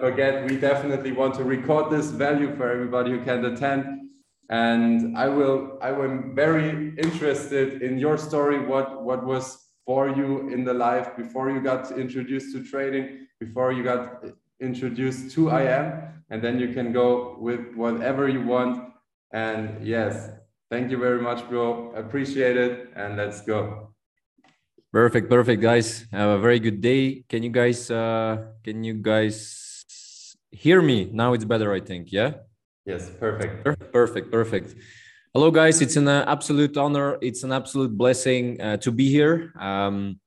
forget, we definitely want to record this value for everybody who can attend. And I will, I am very interested in your story. What what was for you in the life before you got introduced to trading, before you got introduced to IM, and then you can go with whatever you want. And yes, thank you very much, bro. Appreciate it. And let's go. Perfect, perfect, guys. Have a very good day. Can you guys uh can you guys hear me? Now it's better, I think. Yeah. Yes, perfect. Perfect, perfect. Hello, guys. It's an uh, absolute honor. It's an absolute blessing uh, to be here. Um,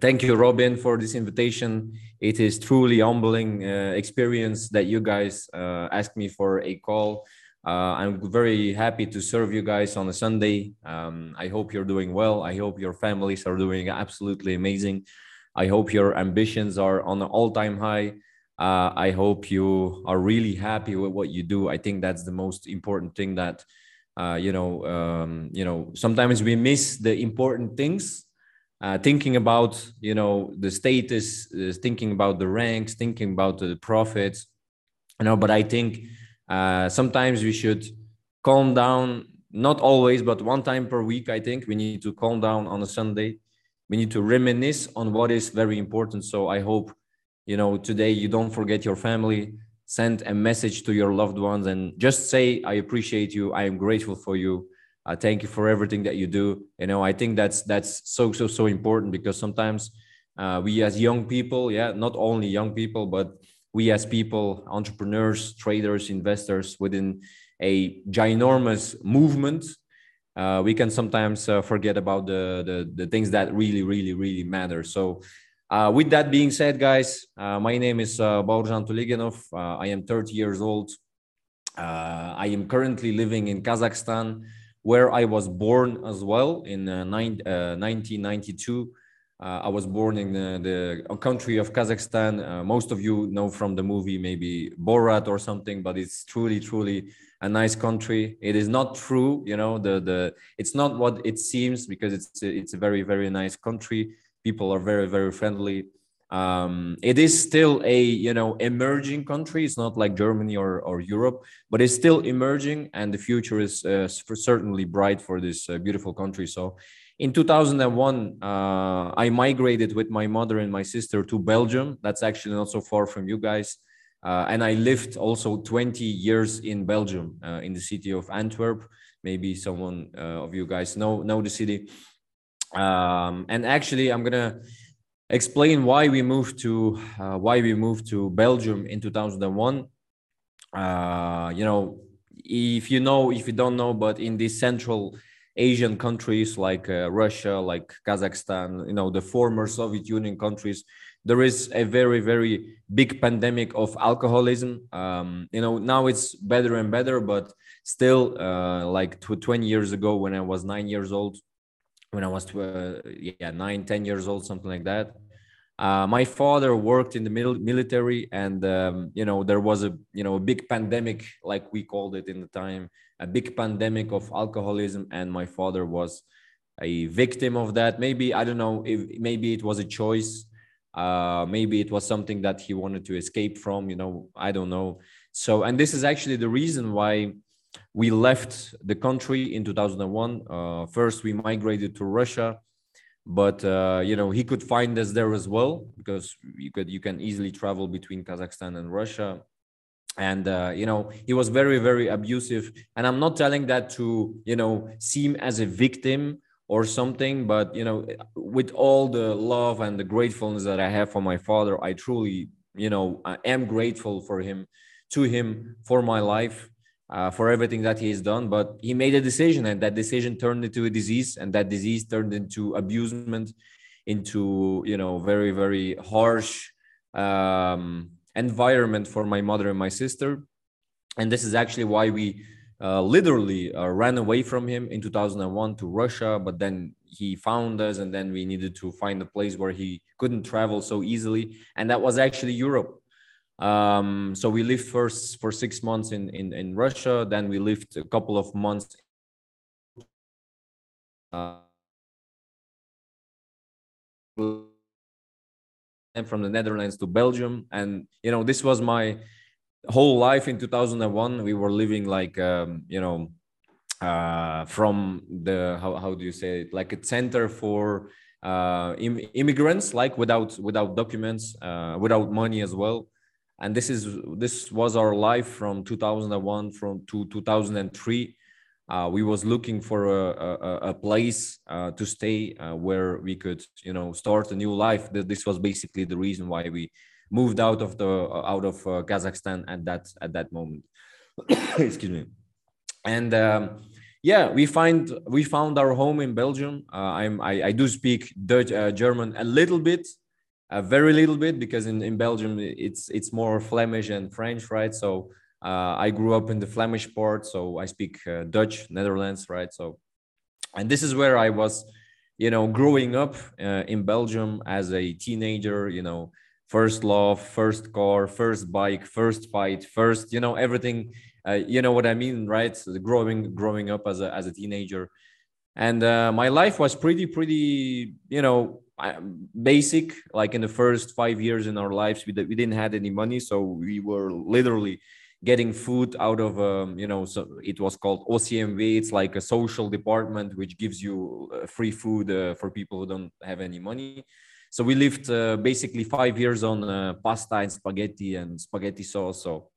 thank you, Robin, for this invitation. It is truly humbling uh, experience that you guys uh, asked me for a call. Uh, I'm very happy to serve you guys on a Sunday. Um, I hope you're doing well. I hope your families are doing absolutely amazing. I hope your ambitions are on an all-time high. Uh, I hope you are really happy with what you do. I think that's the most important thing that uh, you know. Um, you know, sometimes we miss the important things. Uh, thinking about you know the status, uh, thinking about the ranks, thinking about the profits. You know, but I think uh, sometimes we should calm down, not always, but one time per week. I think we need to calm down on a Sunday. We need to reminisce on what is very important. So I hope, you know, today you don't forget your family. Send a message to your loved ones and just say, "I appreciate you. I am grateful for you. Uh, thank you for everything that you do." You know, I think that's that's so so so important because sometimes uh, we as young people, yeah, not only young people, but we as people, entrepreneurs, traders, investors within a ginormous movement, uh, we can sometimes uh, forget about the, the, the things that really, really, really matter. So, uh, with that being said, guys, uh, my name is uh, Baurjan Tulegenov. Uh, I am 30 years old. Uh, I am currently living in Kazakhstan, where I was born as well in nine, 1992. Uh, I was born in the, the country of Kazakhstan. Uh, most of you know from the movie maybe Borat or something, but it's truly, truly a nice country. It is not true, you know. The the it's not what it seems because it's it's a very very nice country. People are very very friendly. Um, it is still a you know emerging country. It's not like Germany or or Europe, but it's still emerging, and the future is uh, certainly bright for this uh, beautiful country. So in 2001 uh, i migrated with my mother and my sister to belgium that's actually not so far from you guys uh, and i lived also 20 years in belgium uh, in the city of antwerp maybe someone uh, of you guys know know the city um, and actually i'm gonna explain why we moved to uh, why we moved to belgium in 2001 uh, you know if you know if you don't know but in these central Asian countries like uh, Russia, like Kazakhstan, you know, the former Soviet Union countries, there is a very, very big pandemic of alcoholism. Um, you know, now it's better and better, but still, uh, like 20 years ago, when I was nine years old, when I was, uh, yeah, nine, 10 years old, something like that. Uh, my father worked in the mil- military, and um, you know there was a you know a big pandemic, like we called it in the time, a big pandemic of alcoholism and my father was a victim of that. Maybe i don't know if maybe it was a choice. Uh, maybe it was something that he wanted to escape from you know i don't know. So and this is actually the reason why we left the country in 2001 uh, first we migrated to russia but uh, you know he could find us there as well because you could you can easily travel between kazakhstan and russia. And uh, you know he was very very abusive. And i'm not telling that to you know seem as a victim or something but you know with all the love and the gratefulness that i have for my father i truly you know I am grateful for him to him for my life uh, for everything that he has done but he made a decision and that decision turned into a disease and that disease turned into abusement into you know very very harsh um environment for my mother and my sister. And this is actually why we uh, literally uh, ran away from him in 2001 to Russia. But then he found us, and then we needed to find a place where he couldn't travel so easily. And that was actually Europe. Um, so we lived first for six months in, in, in Russia. Then we lived a couple of months. Uh, from the Netherlands to Belgium, and you know this was my whole life in 2001. We were living like um, you know uh, from the how, how do you say it like a center for uh, Im- immigrants like without without documents uh, without money as well and this is this was our life from 2001 from to 2003 uh, we was looking for a, a, a place uh, to stay uh, where we could you know start a new life. This was basically the reason why we moved out of the out of uh, kazakhstan at that at that moment. Excuse me. And um, yeah we find we found our home in belgium. Uh, i'm I, I, do speak dutch uh, german a little bit a very little bit because in, in belgium it's it's more flemish and french right? So uh, i grew up in the flemish part so i speak uh, dutch netherlands right? So and this is where i was you know growing up uh, in belgium as a teenager you know first love first car first bike first fight first you know everything uh, you know what I mean, right? So growing growing up as a as a teenager, and uh, my life was pretty pretty you know basic. Like in the first five years in our lives, we we didn't had any money, so we were literally getting food out of um, you know so it was called ocmw it's like a social department which gives you uh, free food uh, for people who don't have any money. So we lived uh, basically 5 years on uh, pasta and spaghetti and spaghetti sauce. So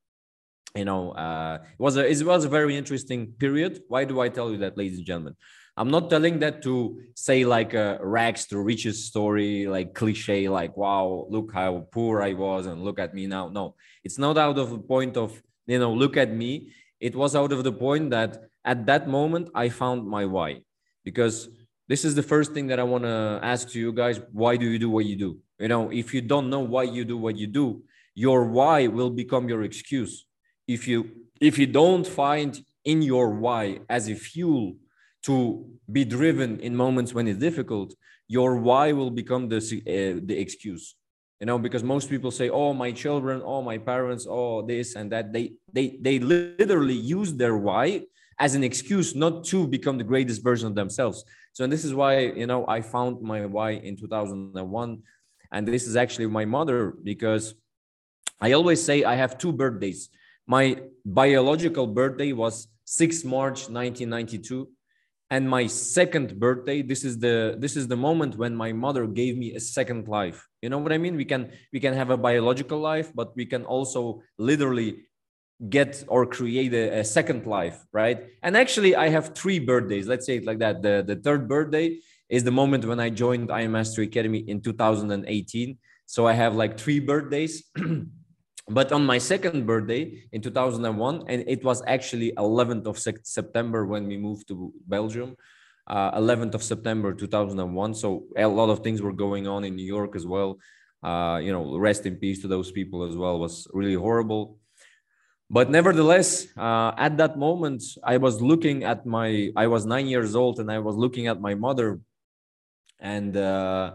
you know uh, it was a it was a very interesting period. Why do i tell you that ladies and gentlemen i'm not telling that to say like a rags to riches story like cliche like wow look how poor i was and look at me now. No it's not out of the point of you know look at me. It was out of the point that at that moment i found my why. Because this is the first thing that i want to ask to you guys why do you do what you do? You know if you don't know why you do what you do your why will become your excuse. If you if you don't find in your why as a fuel to be driven in moments when it's difficult your why will become the uh, the excuse. You know because most people say oh my children oh my parents oh this and that. They they they literally use their why as an excuse not to become the greatest version of themselves. So and this is why you know i found my why in 2001 and this is actually my mother because i always say i have two birthdays. My biological birthday was 6 March 1992 and my second birthday this is the this is the moment when my mother gave me a second life. You know what i mean? We can we can have a biological life but we can also literally get or create a, a second life right? And actually i have three birthdays. Let's say it like that. The the third birthday is the moment when i joined IM Academy in 2018 so i have like three birthdays but on my second birthday in 2001 and it was actually 11th of september when we moved to belgium uh, 11th of september 2001 so a lot of things were going on in new york as well. Uh, you know rest in peace to those people as well. Was really horrible. But nevertheless uh, at that moment i was looking at my i was nine years old and i was looking at my mother. And uh,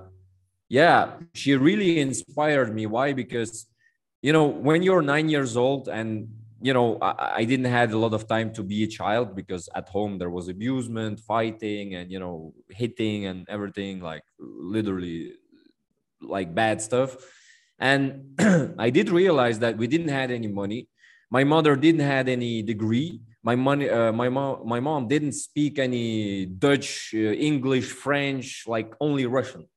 yeah she really inspired me. Why? Because you know when you're nine years old and you know I, I, didn't had a lot of time to be a child because at home there was abusement fighting and you know hitting and everything like literally like bad stuff. And i did realize that we didn't had any money. My mother didn't had any degree. My money uh, my mom my mom didn't speak any dutch uh, english french like only russian.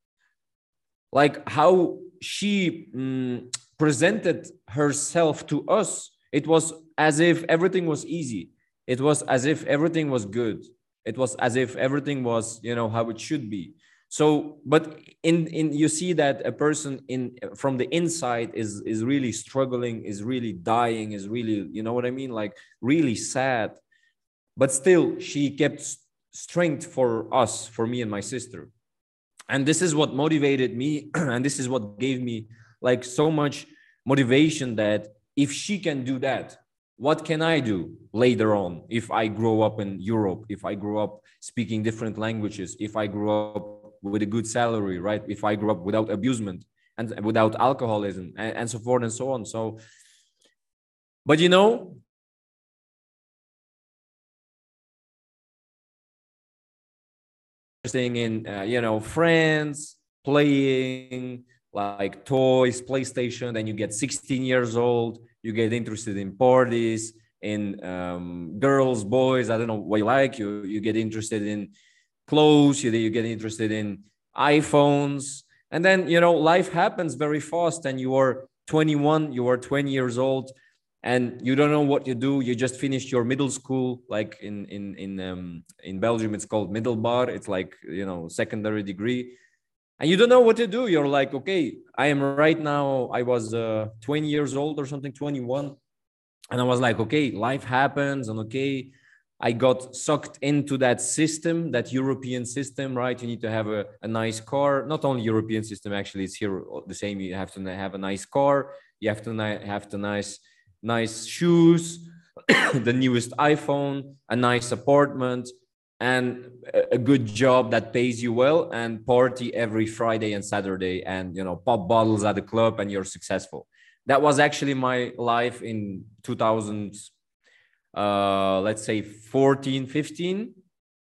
Like how she mm, presented herself to us, it was as if everything was easy. It was as if everything was good. It was as if everything was, you know, how it should be. So, but in in you see that a person in from the inside is is really struggling, is really dying, is really, you know what I mean, like really sad. But still, she kept strength for us, for me and my sister. And this is what motivated me, and this is what gave me like so much motivation that if she can do that what can i do later on if i grow up in europe if i grow up speaking different languages if i grow up with a good salary right? If i grow up without abusement and without alcoholism and, and so forth and so on. So but you know staying in uh, you know france playing like toys, PlayStation. Then you get 16 years old, you get interested in parties, in um, girls, boys. I don't know what you like. You you get interested in clothes. You you get interested in iPhones, and then you know life happens very fast, and you are 21, you are 20 years old, and you don't know what you do. You just finished your middle school, like in in in um, in Belgium, it's called middelbaar. It's like you know secondary degree and you don't know what to do. You're like okay i am right now i was uh, 20 years old or something 21 and i was like okay life happens. And okay i got sucked into that system that european system right? You need to have a, a nice car. Not only european system actually it's here the same. You have to have a nice car. You have to have the nice nice shoes the newest iphone a nice apartment and a good job that pays you well and party every friday and saturday and you know pop bottles at the club and you're successful. That was actually my life in 2000 uh, let's say 14 15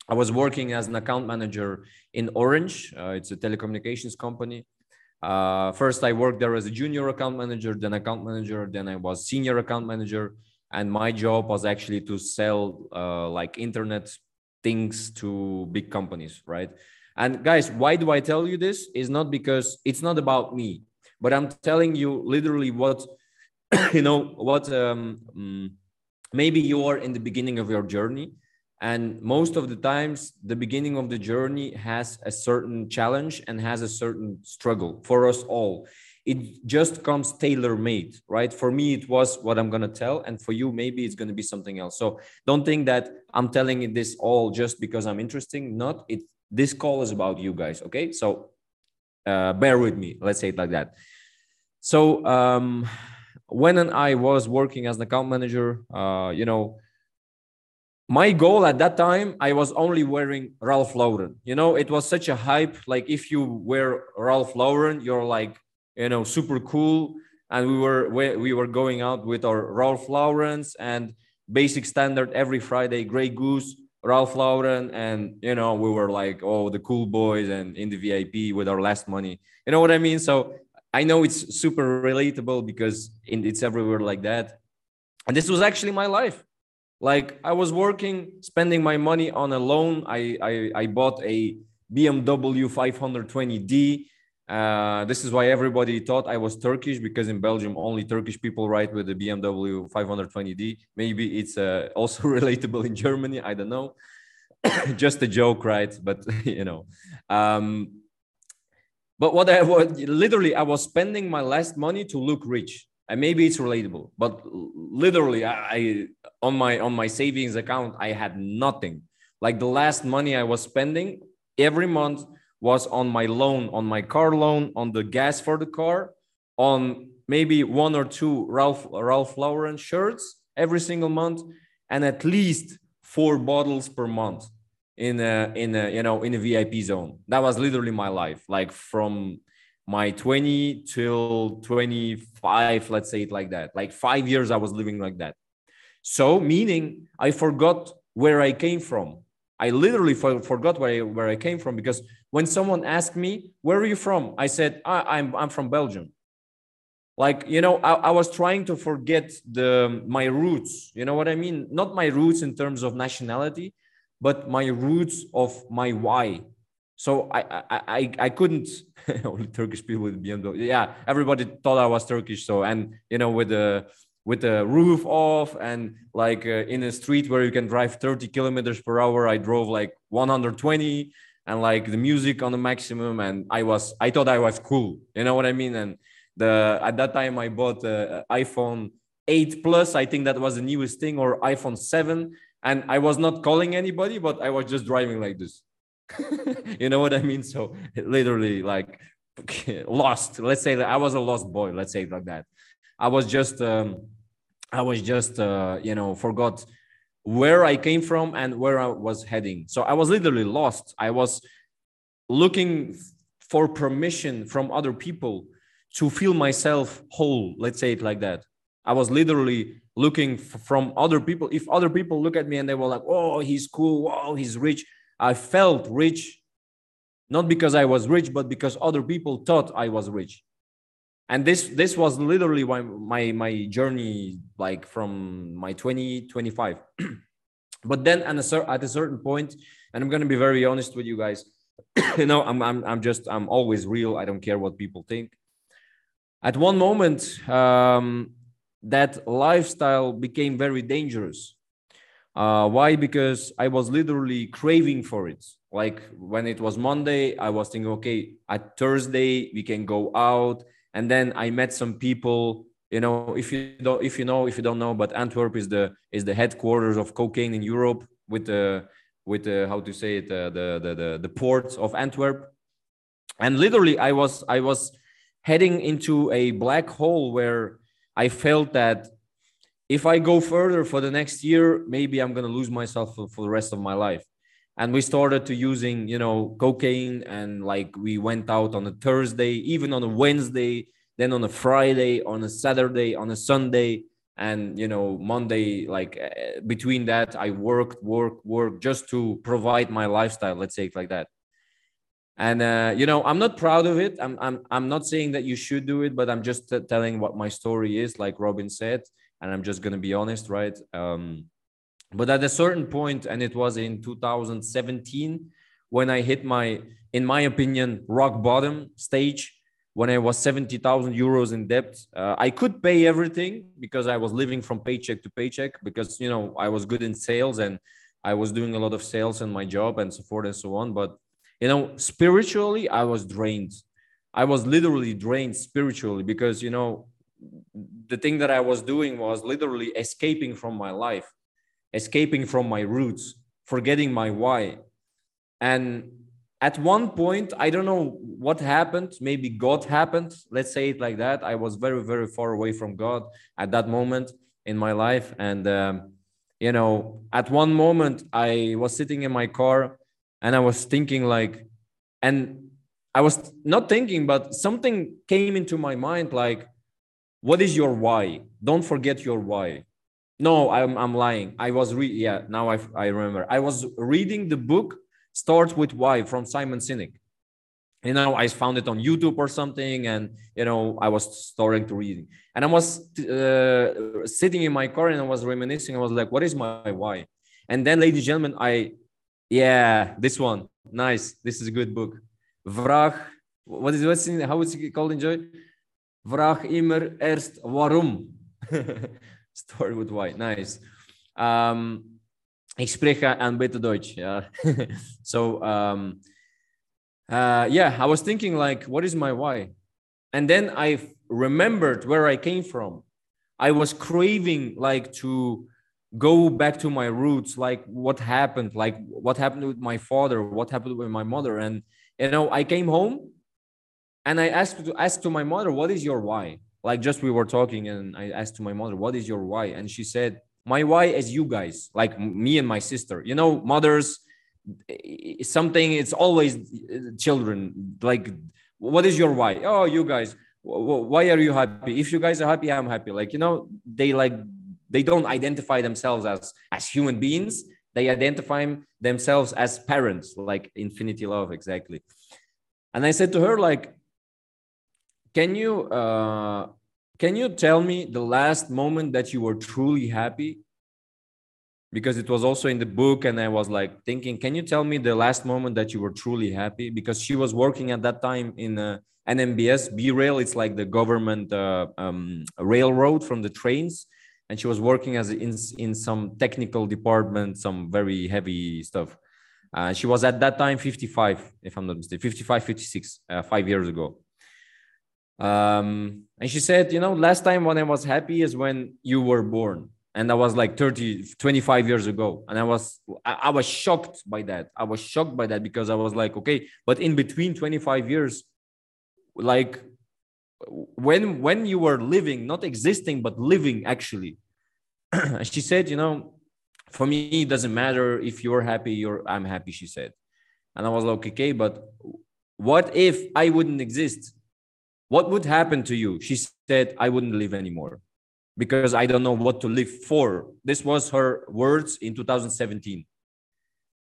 i was working as an account manager in orange uh, it's a telecommunications company. Uh, first i worked there as a junior account manager then account manager then i was senior account manager. And my job was actually to sell uh, like internet things to big companies, right? And guys, why do I tell you this? Is not because it's not about me, but I'm telling you literally what you know what um, mm, maybe you are in the beginning of your journey and most of the times the beginning of the journey has a certain challenge and has a certain struggle for us all it just comes tailor made right? For me it was what i'm to tell and for you maybe it's to be something else. So don't think that i'm telling this all just because i'm interesting. Not it this call is about you guys okay? So uh, bear with me. Let's say it like that. So um, when i was working as an account manager uh, you know my goal at that time i was only wearing ralph lauren. You know it was such a hype. Like if you wear ralph lauren you're like you know super cool. And we were we were going out with our Ralph Lauren's and basic standard every Friday Grey Goose Ralph Lauren. And you know we were like oh the cool boys and in the VIP with our last money. You know what I mean? So I know it's super relatable because it's everywhere like that. And this was actually my life. Like I was working spending my money on a loan. I I, I bought a BMW 520D uh, this is why everybody thought I was Turkish because in Belgium only Turkish people ride with the BMW 520d. Maybe it's uh, also relatable in Germany. I don't know. Just a joke, right? But you know, um, but what I was literally I was spending my last money to look rich, and maybe it's relatable. But literally, I, I on my on my savings account I had nothing. Like the last money I was spending every month was on my loan, on my car loan, on the gas for the car, on maybe one or two Ralph Ralph Lauren shirts every single month, and at least four bottles per month in a in a you know in a VIP zone. That was literally my life, like from my 20 till 25, let's say it like that. Like five years, I was living like that. So meaning I forgot where I came from. I literally for, forgot where I, where I came from because when someone asked me, Where are you from? I said, I'm, I'm from Belgium. Like, you know, I, I was trying to forget the my roots. You know what I mean? Not my roots in terms of nationality, but my roots of my why. So I I I, I couldn't only Turkish people with BMW. Yeah, everybody thought I was Turkish. So and you know with the with the roof off and like uh, in a street where you can drive 30 kilometers per hour, I drove like 120 and like the music on the maximum and i was i thought i was cool. You know what i mean? And the at that time i bought a iphone 8 plus. I think that was the newest thing or iphone 7 and i was not calling anybody but i was just driving like this. You know what i mean? So literally like lost. Let's say that i was a lost boy let's say it like that. I was just um i was just uh you know forgot where I came from and where I was heading. So I was literally lost. I was looking for permission from other people to feel myself whole. Let's say it like that. I was literally looking from other people. If other people look at me and they were like, oh, he's cool. Oh, he's rich. I felt rich, not because I was rich, but because other people thought I was rich. And this this was literally my my, my journey like from my 20 25 but then at a, at a certain point and i'm going to be very honest with you guys you know I'm, I'm i'm just i'm always real. I don't care what people think. At one moment um, that lifestyle became very dangerous. Uh, why? Because i was literally craving for it. Like when it was monday i was thinking okay at thursday we can go out and then i met some people you know if you don't if you know if you don't know but antwerp is the is the headquarters of cocaine in europe with the with the how to say it uh, the, the the the port of antwerp. And literally i was i was heading into a black hole where i felt that if i go further for the next year maybe i'm going to lose myself for, for the rest of my life and we started to using you know cocaine and like we went out on a thursday even on a wednesday then on a friday on a saturday on a sunday and you know monday like uh, between that i worked work work just to provide my lifestyle let's say it like that. And uh, you know i'm not proud of it. I'm, I'm i'm not saying that you should do it but i'm just t- telling what my story is like robin said and i'm just to be honest right? Um but at a certain point and it was in 2017 when i hit my in my opinion rock bottom stage when i was 70000 euros in debt uh, i could pay everything because i was living from paycheck to paycheck because you know i was good in sales and i was doing a lot of sales in my job and so forth and so on. But you know spiritually i was drained. I was literally drained spiritually because you know the thing that i was doing was literally escaping from my life escaping from my roots, forgetting my why. And at one point, I don't know what happened. Maybe God happened. Let's say it like that. I was very, very far away from God at that moment in my life. And, um, you know, at one moment, I was sitting in my car and I was thinking, like, and I was not thinking, but something came into my mind like, what is your why? Don't forget your why. No, I'm, I'm lying. I was re yeah, now I, I remember. I was reading the book Start with Why from Simon Sinek. You know, I found it on YouTube or something, and you know, I was starting to read. And I was uh, sitting in my car and I was reminiscing. I was like, what is my why? And then, ladies and gentlemen, I yeah, this one. Nice. This is a good book. Vraag, what is what's in, how is it called in Joy? Vraag immer erst warum. Story with white. Nice. Um, ich spreche ein bisschen Deutsch. Yeah. so, um, uh, yeah, I was thinking like, what is my why? And then I remembered where I came from. I was craving like to go back to my roots, like what happened, like what happened with my father, what happened with my mother. And, you know, I came home and I asked to ask to my mother, what is your why? Like just we were talking and i asked to my mother what is your why? And she said my why is you guys like me and my sister. You know mothers something it's always uh, children like what is your why? Oh you guys why are you happy? If you guys are happy i'm happy. Like you know they like they don't identify themselves as as human beings. They identify themselves as parents like infinity love exactly. And i said to her like can you uh, can you tell me the last moment that you were truly happy? Because it was also in the book, and I was like thinking, can you tell me the last moment that you were truly happy? Because she was working at that time in uh, NMBS, B Rail. It's like the government uh, um, railroad from the trains, and she was working as in in some technical department, some very heavy stuff. Uh, she was at that time 55, if I'm not mistaken, 55, 56, uh, five years ago. Um, and she said, you know, last time when I was happy is when you were born. And that was like 30, 25 years ago. And I was, I, I was shocked by that. I was shocked by that because I was like, okay, but in between 25 years, like when, when you were living, not existing, but living actually, she said, you know, for me, it doesn't matter if you're happy, you're, I'm happy, she said. And I was like, okay, but what if I wouldn't exist? What would happen to you? She said, I wouldn't live anymore because I don't know what to live for. This was her words in 2017.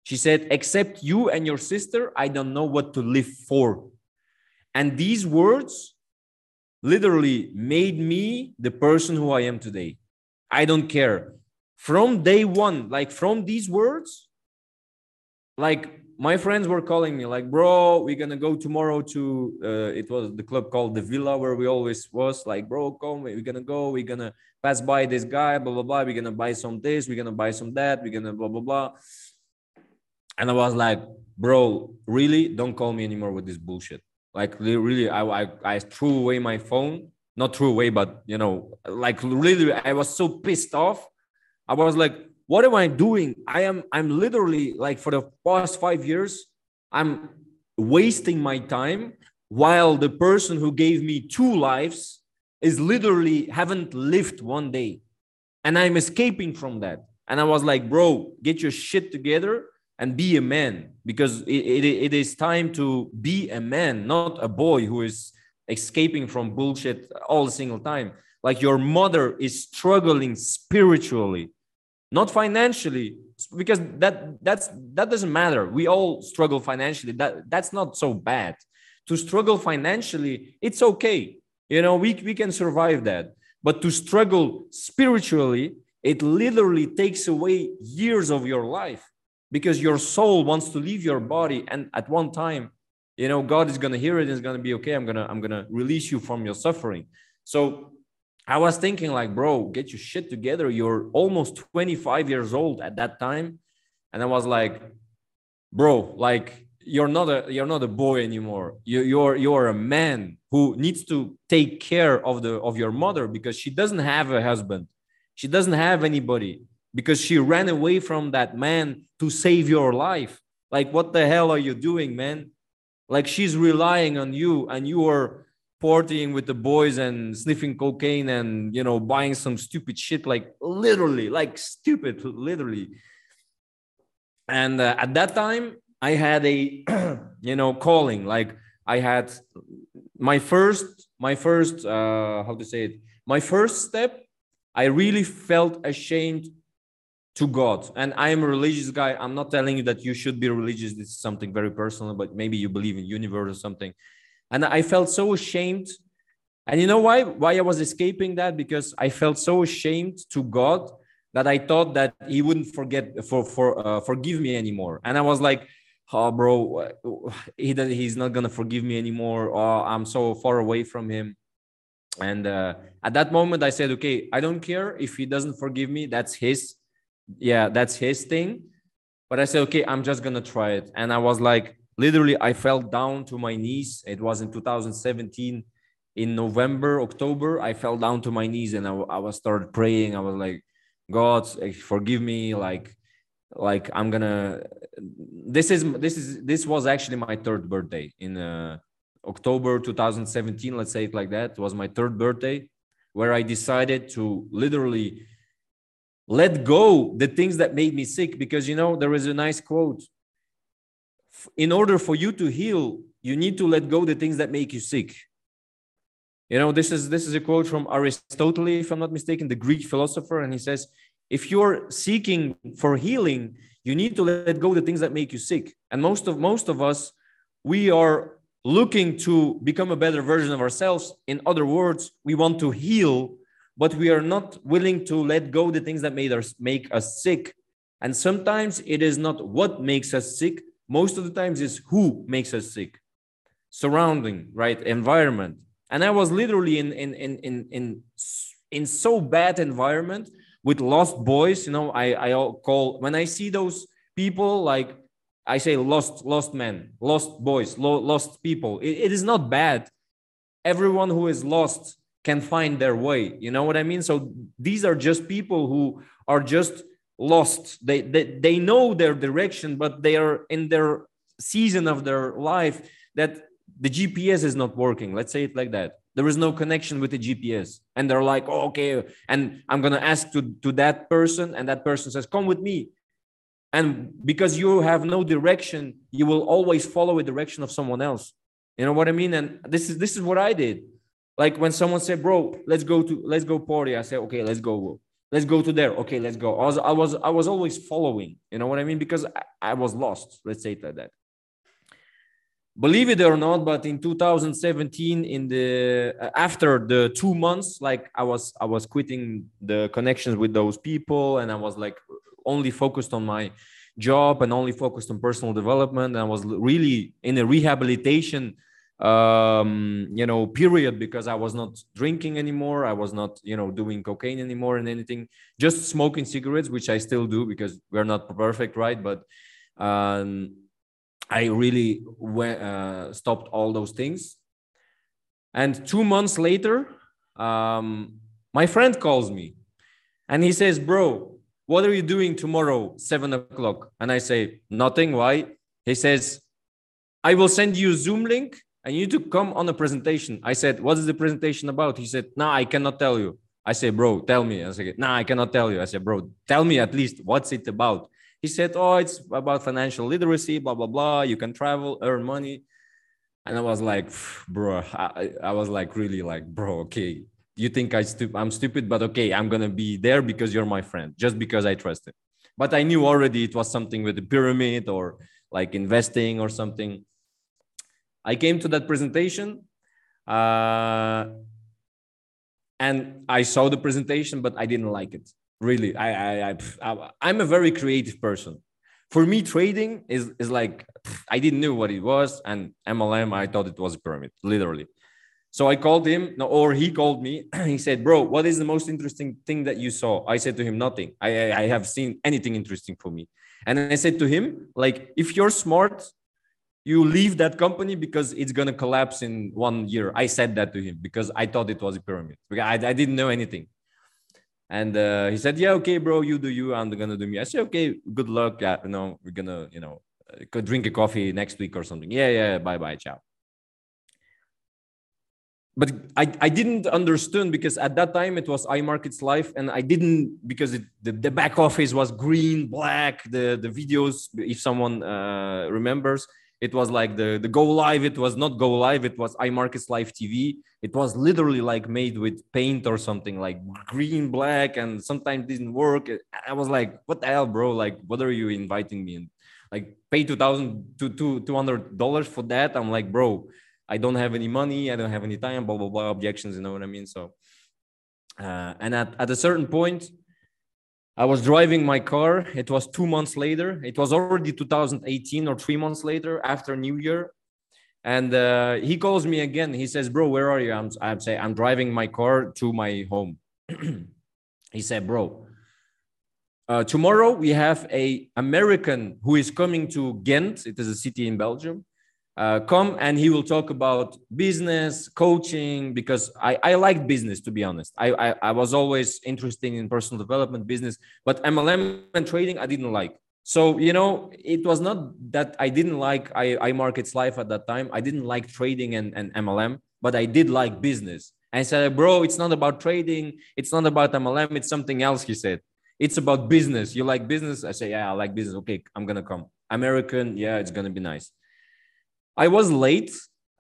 She said, Except you and your sister, I don't know what to live for. And these words literally made me the person who I am today. I don't care. From day one, like from these words, like my friends were calling me like bro we're gonna go tomorrow to uh, it was the club called the villa where we always was like bro come we're gonna go we're gonna pass by this guy blah blah blah we're gonna buy some this we're gonna buy some that we're gonna blah blah blah. And i was like bro really? Don't call me anymore with this bullshit. Like really i i, I threw away my phone not threw away but you know like really i was so pissed off. I was like what am i doing? I am i'm literally like for the past 5 years i'm wasting my time while the person who gave me two lives is literally haven't lived one day. And i'm escaping from that. And i was like bro get your shit together and be a man because it, it, it is time to be a man not a boy who is escaping from bullshit all the single time. Like your mother is struggling spiritually not financially because that that's that doesn't matter. We all struggle financially. That that's not so bad. To struggle financially it's okay. You know we, we can survive that. But to struggle spiritually it literally takes away years of your life because your soul wants to leave your body. And at one time you know god is going to hear it and it's going to be okay. I'm going to i'm going to release you from your suffering. So I was thinking like, bro, get your shit together. You're almost 25 years old at that time. And I was like, bro, like you're not a you're not a boy anymore. You, you're you're a man who needs to take care of the of your mother because she doesn't have a husband. She doesn't have anybody because she ran away from that man to save your life. Like, what the hell are you doing, man? Like she's relying on you and you are partying with the boys and sniffing cocaine and you know buying some stupid shit like literally like stupid literally. And uh, at that time i had a you know calling like i had my first my first uh how to say it? My first step i really felt ashamed to god. And i am a religious guy. I'm not telling you that you should be religious. This is something very personal but maybe you believe in universe or something and i felt so ashamed. And you know why why i was escaping that? Because i felt so ashamed to god that i thought that he wouldn't forget for for uh, forgive me anymore. And i was like oh bro he he's not gonna forgive me anymore. Oh i'm so far away from him. And uh, at that moment i said okay i don't care if he doesn't forgive me. That's his yeah that's his thing. But i said okay i'm just gonna try it. And i was like literally i fell down to my knees. It was in 2017 in november october. I fell down to my knees and i, I was started praying. I was like god forgive me. Like like i'm gonna this is this is this was actually my third birthday in uh, october 2017 let's say it like that. Was my third birthday where i decided to literally let go the things that made me sick because you know there is a nice quote in order for you to heal, you need to let go the things that make you sick. You know, this is this is a quote from Aristotle, if I'm not mistaken, the Greek philosopher, and he says, if you're seeking for healing, you need to let go the things that make you sick. And most of most of us, we are looking to become a better version of ourselves. In other words, we want to heal, but we are not willing to let go the things that made us make us sick. And sometimes it is not what makes us sick, most of the times is who makes us sick. Surrounding right? Environment. And i was literally in in in in in, in so bad environment with lost boys you know i i call when i see those people like i say lost lost men lost boys lo- lost people. It, it is not bad. Everyone who is lost can find their way. You know what i mean? So these are just people who are just lost. They, they they know their direction but they are in their season of their life that the gps is not working. Let's say it like that. There is no connection with the gps and they're like oh, okay. And i'm going to ask to to that person. And that person says come with me. And because you have no direction you will always follow a direction of someone else. You know what i mean? And this is this is what i did. Like when someone said bro let's go to let's go party. I said okay let's go let's go to there. Okay let's go. I was i was i was always following you know what i mean? Because i, I was lost let's say it like that. Believe it or not but in 2017 in the uh, after the two months like i was i was quitting the connections with those people and i was like only focused on my job and only focused on personal development. And i was really in a rehabilitation um you know period because i was not drinking anymore i was not you know doing cocaine anymore and anything just smoking cigarettes which i still do because we're not perfect right but um I really uh, stopped all those things. And two months later, um, my friend calls me and he says, Bro, what are you doing tomorrow, seven o'clock? And I say, Nothing. Why? He says, I will send you Zoom link and you need to come on a presentation. I said, What is the presentation about? He said, No, I cannot tell you. I say, Bro, tell me. I said, No, I cannot tell you. I said, Bro, tell me at least what's it about he said, "Oh, it's about financial literacy, blah blah blah. You can travel, earn money." And I was like, "Bro," I, I was like, really like, "Bro, okay, you think I stu- I'm stupid, but okay, I'm gonna be there because you're my friend, just because I trust him. But I knew already it was something with the pyramid or like investing or something. I came to that presentation. Uh, and I saw the presentation, but I didn't like it. Really i i, I i'm a very creative person. For me trading is is like i didn't know what it was and mlm i thought it was a pyramid literally. So i called him or he called me he said bro what is the most interesting thing that you saw? I said to him nothing. I i have seen anything interesting for me. And i said to him like if you're smart you leave that company because it's going to collapse in one year i said that to him because i thought it was a pyramid because I, I didn't know anything and uh, he said, "Yeah, okay, bro, you do you. I'm gonna do me." I said, "Okay, good luck. Yeah, you know, we're gonna, you know, uh, drink a coffee next week or something." Yeah, yeah, bye, bye, ciao. But I, I didn't understand because at that time it was iMarkets Live, and I didn't because it, the, the back office was green, black. The the videos, if someone uh, remembers, it was like the the go live it was not go live it was imarkets live tv it was literally like made with paint or something like green black and sometimes didn't work. I was like what the hell bro? Like what are you inviting me in? Like pay 2000 to 200 dollars for that? I'm like bro i don't have any money i don't have any time blah blah blah objections you know what i mean? So uh, and at, at a certain point I was driving my car. It was two months later. It was already 2018 or three months later after New Year. And uh, he calls me again. He says, Bro, where are you? I'm, I'm saying, I'm driving my car to my home. he said, Bro, uh, tomorrow we have a American who is coming to Ghent. It is a city in Belgium uh, come and he will talk about business coaching because I, I like business to be honest. I, I, I was always interested in personal development business but mlm and trading i didn't like. So you know it was not that i didn't like i, iMarkets Live at that time. I didn't like trading and, and mlm but i did like business. And i said bro it's not about trading. It's not about mlm it's something else he said. It's about business. You like business? I say yeah i like business. Okay i'm gonna come. American yeah it's gonna be nice I was late.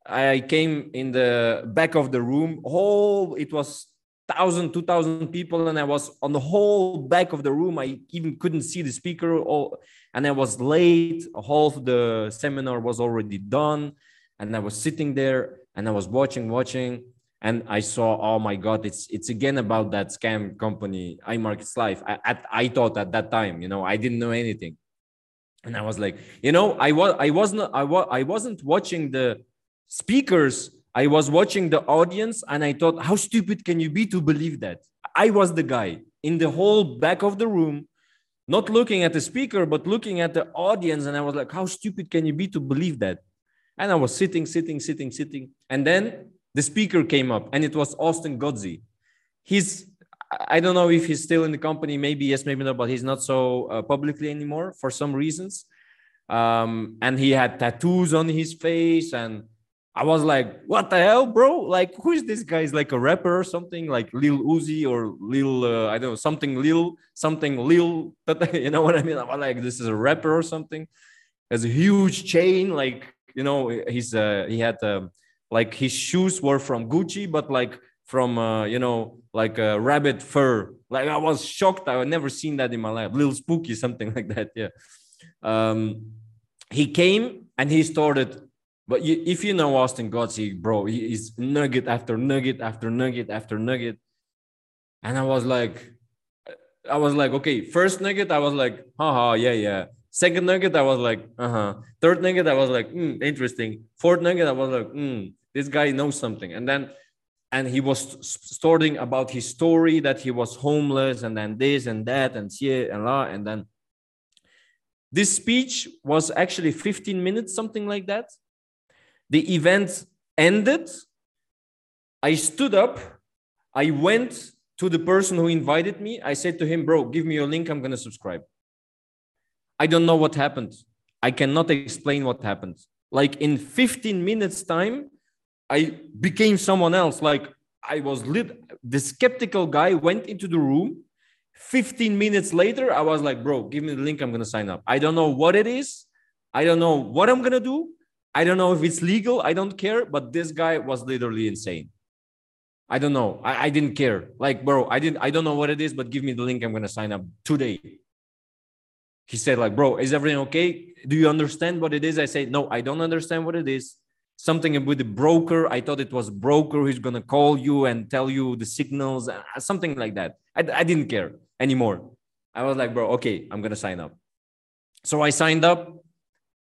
I came in the back of the room. Whole it was thousand, two thousand people, and I was on the whole back of the room. I even couldn't see the speaker. All and I was late. Half the seminar was already done, and I was sitting there and I was watching, watching, and I saw, oh my god, it's it's again about that scam company, iMarkets Live. I, I, I thought at that time, you know, I didn't know anything and i was like you know i was i wasn't i was i wasn't watching the speakers. I was watching the audience and i thought how stupid can you be to believe that? I was the guy in the whole back of the room not looking at the speaker but looking at the audience. And i was like how stupid can you be to believe that? And i was sitting sitting sitting sitting. And then the speaker came up and it was austin Gotzi. he's I don't know if he's still in the company. Maybe yes, maybe not. But he's not so uh, publicly anymore for some reasons. Um, and he had tattoos on his face, and I was like, "What the hell, bro? Like, who is this guy? Is like a rapper or something? Like Lil Uzi or Lil uh, I don't know something Lil something Lil. You know what I mean? I'm like, this is a rapper or something. Has a huge chain, like you know, he's uh, he had uh, like his shoes were from Gucci, but like from uh, you know like a rabbit fur. Like I was shocked. I had never seen that in my life. Little spooky, something like that. Yeah. Um, he came and he started But you, if you know Austin Gotzi, bro, he's nugget after nugget after nugget after nugget. And I was like, I was like, okay, first nugget, I was like, haha, yeah, yeah. Second nugget, I was like, uh-huh. Third nugget, I was like, mm, interesting. Fourth nugget, I was like, mm, this guy knows something. And then and he was starting about his story that he was homeless and then this and that and here and la and then this speech was actually 15 minutes something like that. The event ended. I stood up. I went to the person who invited me. I said to him bro give me your link. I'm going to subscribe. I don't know what happened. I cannot explain what happened. Like in 15 minutes time I became someone else. Like I was lit. The skeptical guy went into the room. 15 minutes later, I was like, bro, give me the link. I'm going to sign up. I don't know what it is. I don't know what I'm going to do. I don't know if it's legal. I don't care. But this guy was literally insane. I don't know. I, I didn't care. Like, bro, I didn't, I don't know what it is, but give me the link. I'm going to sign up today. He said, like, bro, is everything okay? Do you understand what it is? I said, no, I don't understand what it is something with the broker. I thought it was broker who's gonna call you and tell you the signals, uh, something like that. I, I didn't care anymore. I was like, bro, okay, I'm gonna sign up. So I signed up.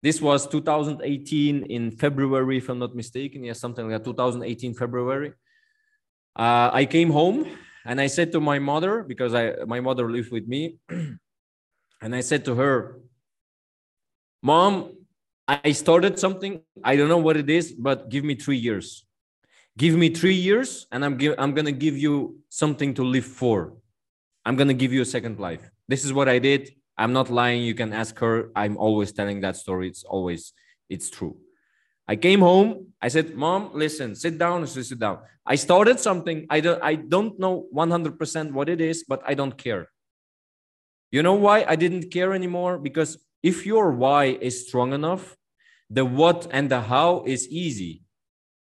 This was 2018 in February, if I'm not mistaken. Yeah, something like that. 2018 February. Uh, I came home and I said to my mother because I my mother lives with me, and I said to her, "Mom, I started something. I don't know what it is, but give me three years. Give me three years, and I'm give, I'm gonna give you something to live for. I'm gonna give you a second life. This is what I did. I'm not lying. You can ask her. I'm always telling that story. It's always it's true. I came home. I said, "Mom, listen. Sit down." She sit down. I started something. I don't. I don't know 100% what it is, but I don't care. You know why I didn't care anymore? Because if your why is strong enough, the what and the how is easy.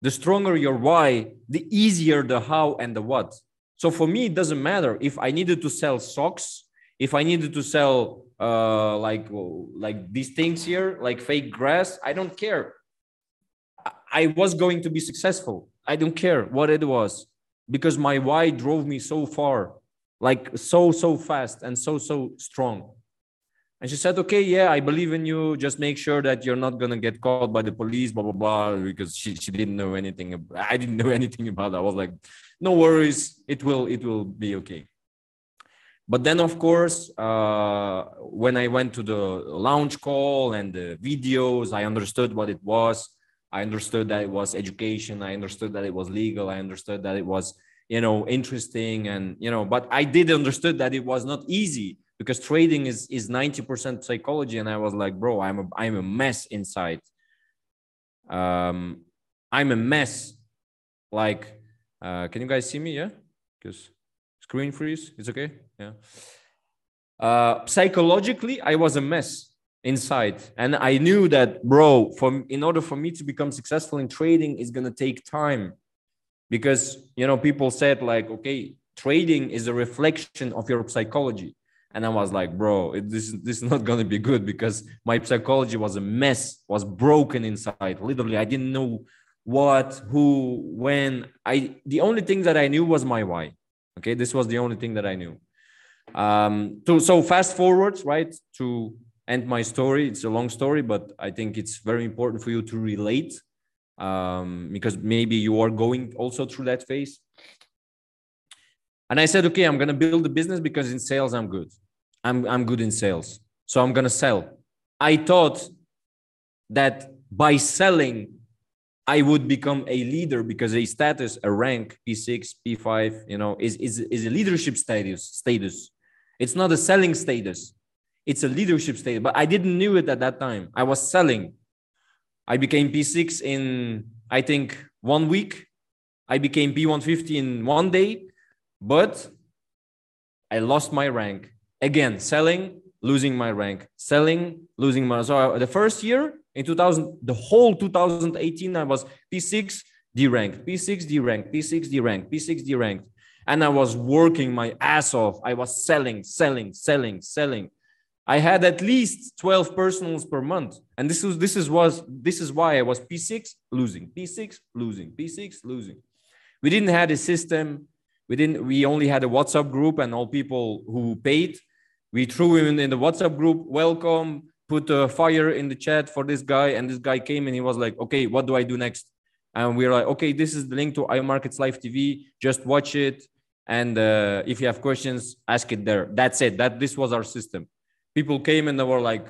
The stronger your why, the easier the how and the what. So for me, it doesn't matter if I needed to sell socks, if I needed to sell uh, like like these things here, like fake grass. I don't care. I was going to be successful. I don't care what it was because my why drove me so far, like so so fast and so so strong. And she said, okay, yeah, I believe in you. Just make sure that you're not going to get caught by the police, blah, blah, blah, because she, she didn't know anything. I didn't know anything about. I was like, no worries. It will, it will be okay. But then, of course, uh, when I went to the launch call and the videos, I understood what it was. I understood that it was education. I understood that it was legal. I understood that it was, you know, interesting. And, you know, but I did understood that it was not easy because trading is is 90% psychology and i was like bro i'm a i'm a mess inside. Um i'm a mess. Like uh can you guys see me? Yeah? Because screen freeze it's okay? Yeah. Uh psychologically i was a mess inside. And i knew that bro for in order for me to become successful in trading is going to take time. Because you know people said like okay trading is a reflection of your psychology and I was like, bro, it, this this is not gonna be good because my psychology was a mess, was broken inside. Literally, I didn't know what, who, when. I the only thing that I knew was my why. Okay, this was the only thing that I knew. Um, to so fast forward, right, to end my story. It's a long story, but I think it's very important for you to relate um, because maybe you are going also through that phase. And I said, okay, I'm going to build a business because in sales, I'm good. I'm, I'm good in sales. So I'm going to sell. I thought that by selling, I would become a leader because a status, a rank, P6, P5, you know, is, is, is a leadership status, status. It's not a selling status. It's a leadership status. But I didn't knew it at that time. I was selling. I became P6 in, I think, one week. I became P150 in one day, but I lost my rank again selling losing my rank selling losing my so uh, the first year in 2000 the whole 2018 i was p6 d rank p6 d rank p6 d rank p6 d rank and i was working my ass off i was selling selling selling selling I had at least 12 personals per month. And this was this is was this is why I was P6 losing, P6 losing, P6 losing. We didn't have a system. We didn't we only had a WhatsApp group and all people who paid. We threw him in the WhatsApp group, welcome, put a fire in the chat for this guy. And this guy came and he was like, okay, what do I do next? And we are like, okay, this is the link to iMarkets Live TV. Just watch it. And uh, if you have questions, ask it there. That's it. That this was our system people came and they were like,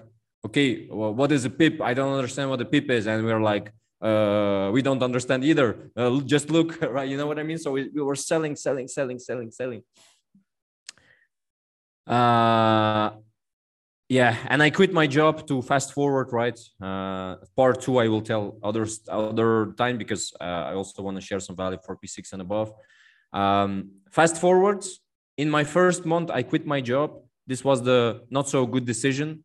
okay, well, what is a pip? I don't understand what a pip is. And we are like, uh, we don't understand either. Uh, just look, right? You know what I mean? So we, we were selling, selling, selling, selling, selling. Uh, yeah, and I quit my job to fast forward, right? Uh, part two, I will tell others other time because uh, I also want to share some value for P6 and above. Um, fast forwards, in my first month, I quit my job this was the not so good decision.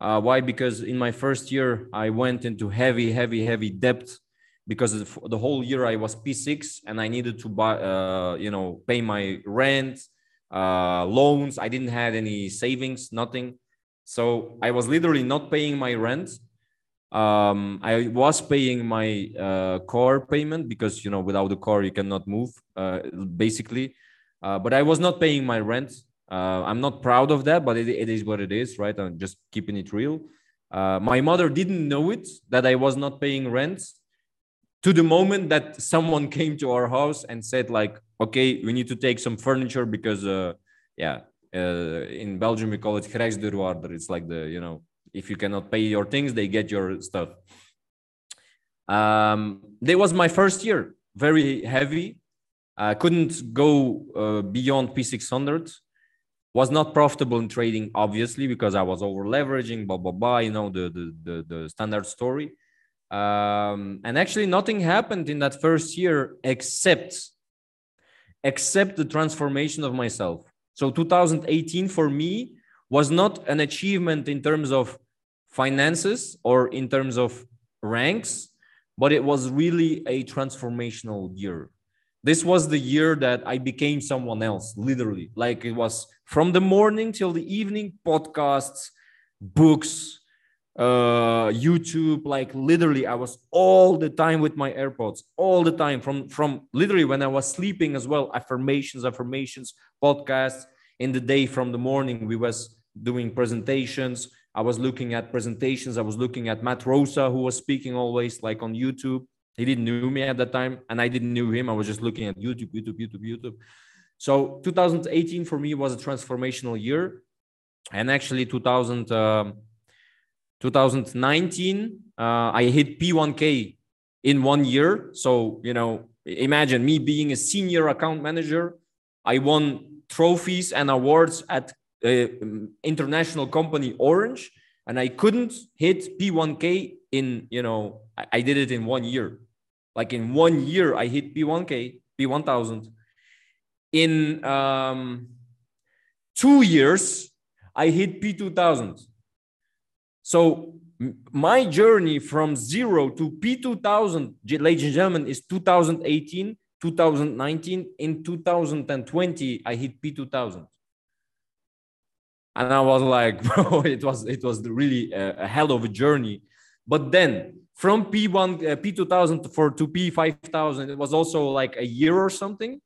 Uh, why? Because in my first year, I went into heavy, heavy, heavy debt because the whole year I was P6 and I needed to buy, uh, you know, pay my rent, uh, loans. I didn't have any savings, nothing. So I was literally not paying my rent. Um, I was paying my uh, car payment because, you know, without the car, you cannot move, uh, basically. Uh, but I was not paying my rent. Uh, I'm not proud of that, but it, it is what it is, right? I'm just keeping it real. Uh, my mother didn't know it that I was not paying rent to the moment that someone came to our house and said like, okay, we need to take some furniture because, uh, yeah, uh, in Belgium we call it grijsdeurwaarder. It's like the, you know, if you cannot pay your things, they get your stuff. Um, that was my first year, very heavy. I couldn't go uh, beyond P600 was not profitable in trading obviously because i was over leveraging blah blah blah you know the the the, the standard story. Um, and actually nothing happened in that first year except except the transformation of myself. So 2018 for me was not an achievement in terms of finances or in terms of ranks but it was really a transformational year this was the year that I became someone else, literally. Like it was from the morning till the evening, podcasts, books, uh, YouTube. Like literally, I was all the time with my AirPods, all the time. From from literally when I was sleeping as well. Affirmations, affirmations, podcasts. In the day from the morning, we was doing presentations. I was looking at presentations. I was looking at Matt Rosa, who was speaking always like on YouTube he didn't knew me at that time, and I didn't knew him. I was just looking at YouTube, YouTube, YouTube, YouTube. So 2018 for me was a transformational year, and actually 2000, uh, 2019 uh, I hit P1K in one year. So you know, imagine me being a senior account manager. I won trophies and awards at uh, international company Orange, and I couldn't hit P1K in you know I, I did it in one year like in one year, I hit P1K, P1000. In um, two years, I hit P2000. So my journey from zero to P2000, ladies and gentlemen, is 2018, 2019. In 2020, I hit P2000. And I was like, bro, it was it was really a, a hell of a journey. But then from P1, uh, P2000 for to P5000, it was also like a year or something,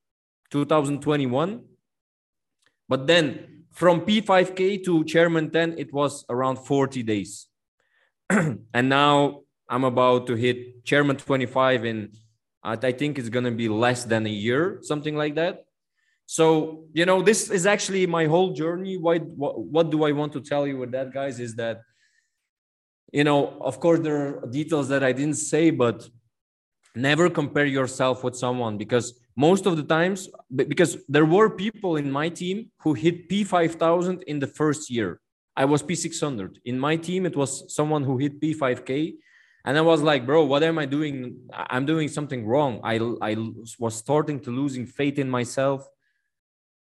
2021. But then from P5K to Chairman 10, it was around 40 days. and now I'm about to hit Chairman 25 in, I think it's going to be less than a year, something like that. So, you know, this is actually my whole journey. Why, what, what do I want to tell you with that, guys? Is that you know, of course, there are details that I didn't say, but never compare yourself with someone because most of the times, because there were people in my team who hit P5000 in the first year. I was P600. In my team, it was someone who hit P5K. And I was like, bro, what am I doing? I'm doing something wrong. I, I was starting to losing faith in myself.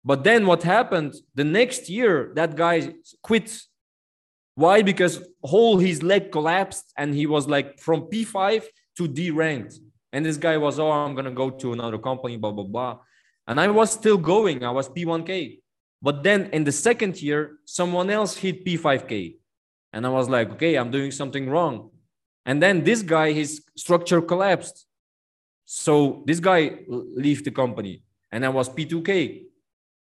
But then what happened? The next year, that guy quit why? Because whole his leg collapsed and he was like from P5 to D ranked. And this guy was, oh, I'm gonna go to another company, blah blah blah. And I was still going. I was P1K. But then in the second year, someone else hit P5K. And I was like, okay, I'm doing something wrong. And then this guy, his structure collapsed. So this guy left the company and I was P2K.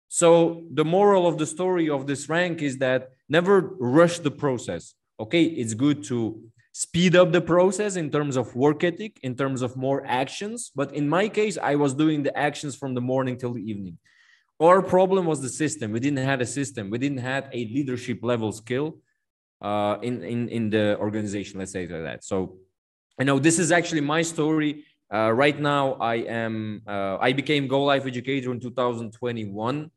So the moral of the story of this rank is that never rush the process. Okay, it's good to speed up the process in terms of work ethic, in terms of more actions. But in my case, I was doing the actions from the morning till the evening. Our problem was the system. We didn't have a system. We didn't have a leadership level skill uh, in, in, in the organization, let's say like that. So, I know this is actually my story. Uh, right now, I am, uh, I became GoLive Educator in 2021.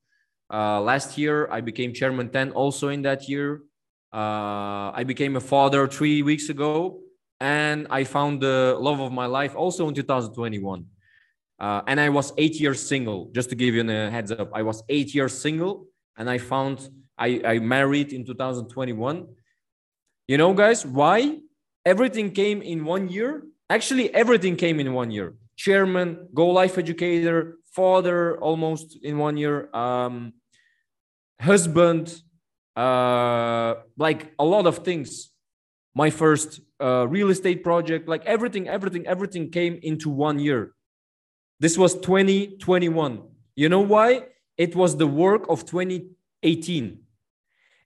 Uh, last year, I became Chairman 10 also in that year. Uh, I became a father three weeks ago, and I found the love of my life also in 2021. Uh, and I was eight years single. Just to give you a heads up, I was eight years single, and I found I, I married in 2021. You know, guys, why? Everything came in one year. Actually, everything came in one year. Chairman, GoLive Educator, father, almost in one year. Um, husband, uh, like a lot of things. My first uh, real estate project, like everything, everything, everything came into one year. This was 2021. You know why? It was the work of 2018.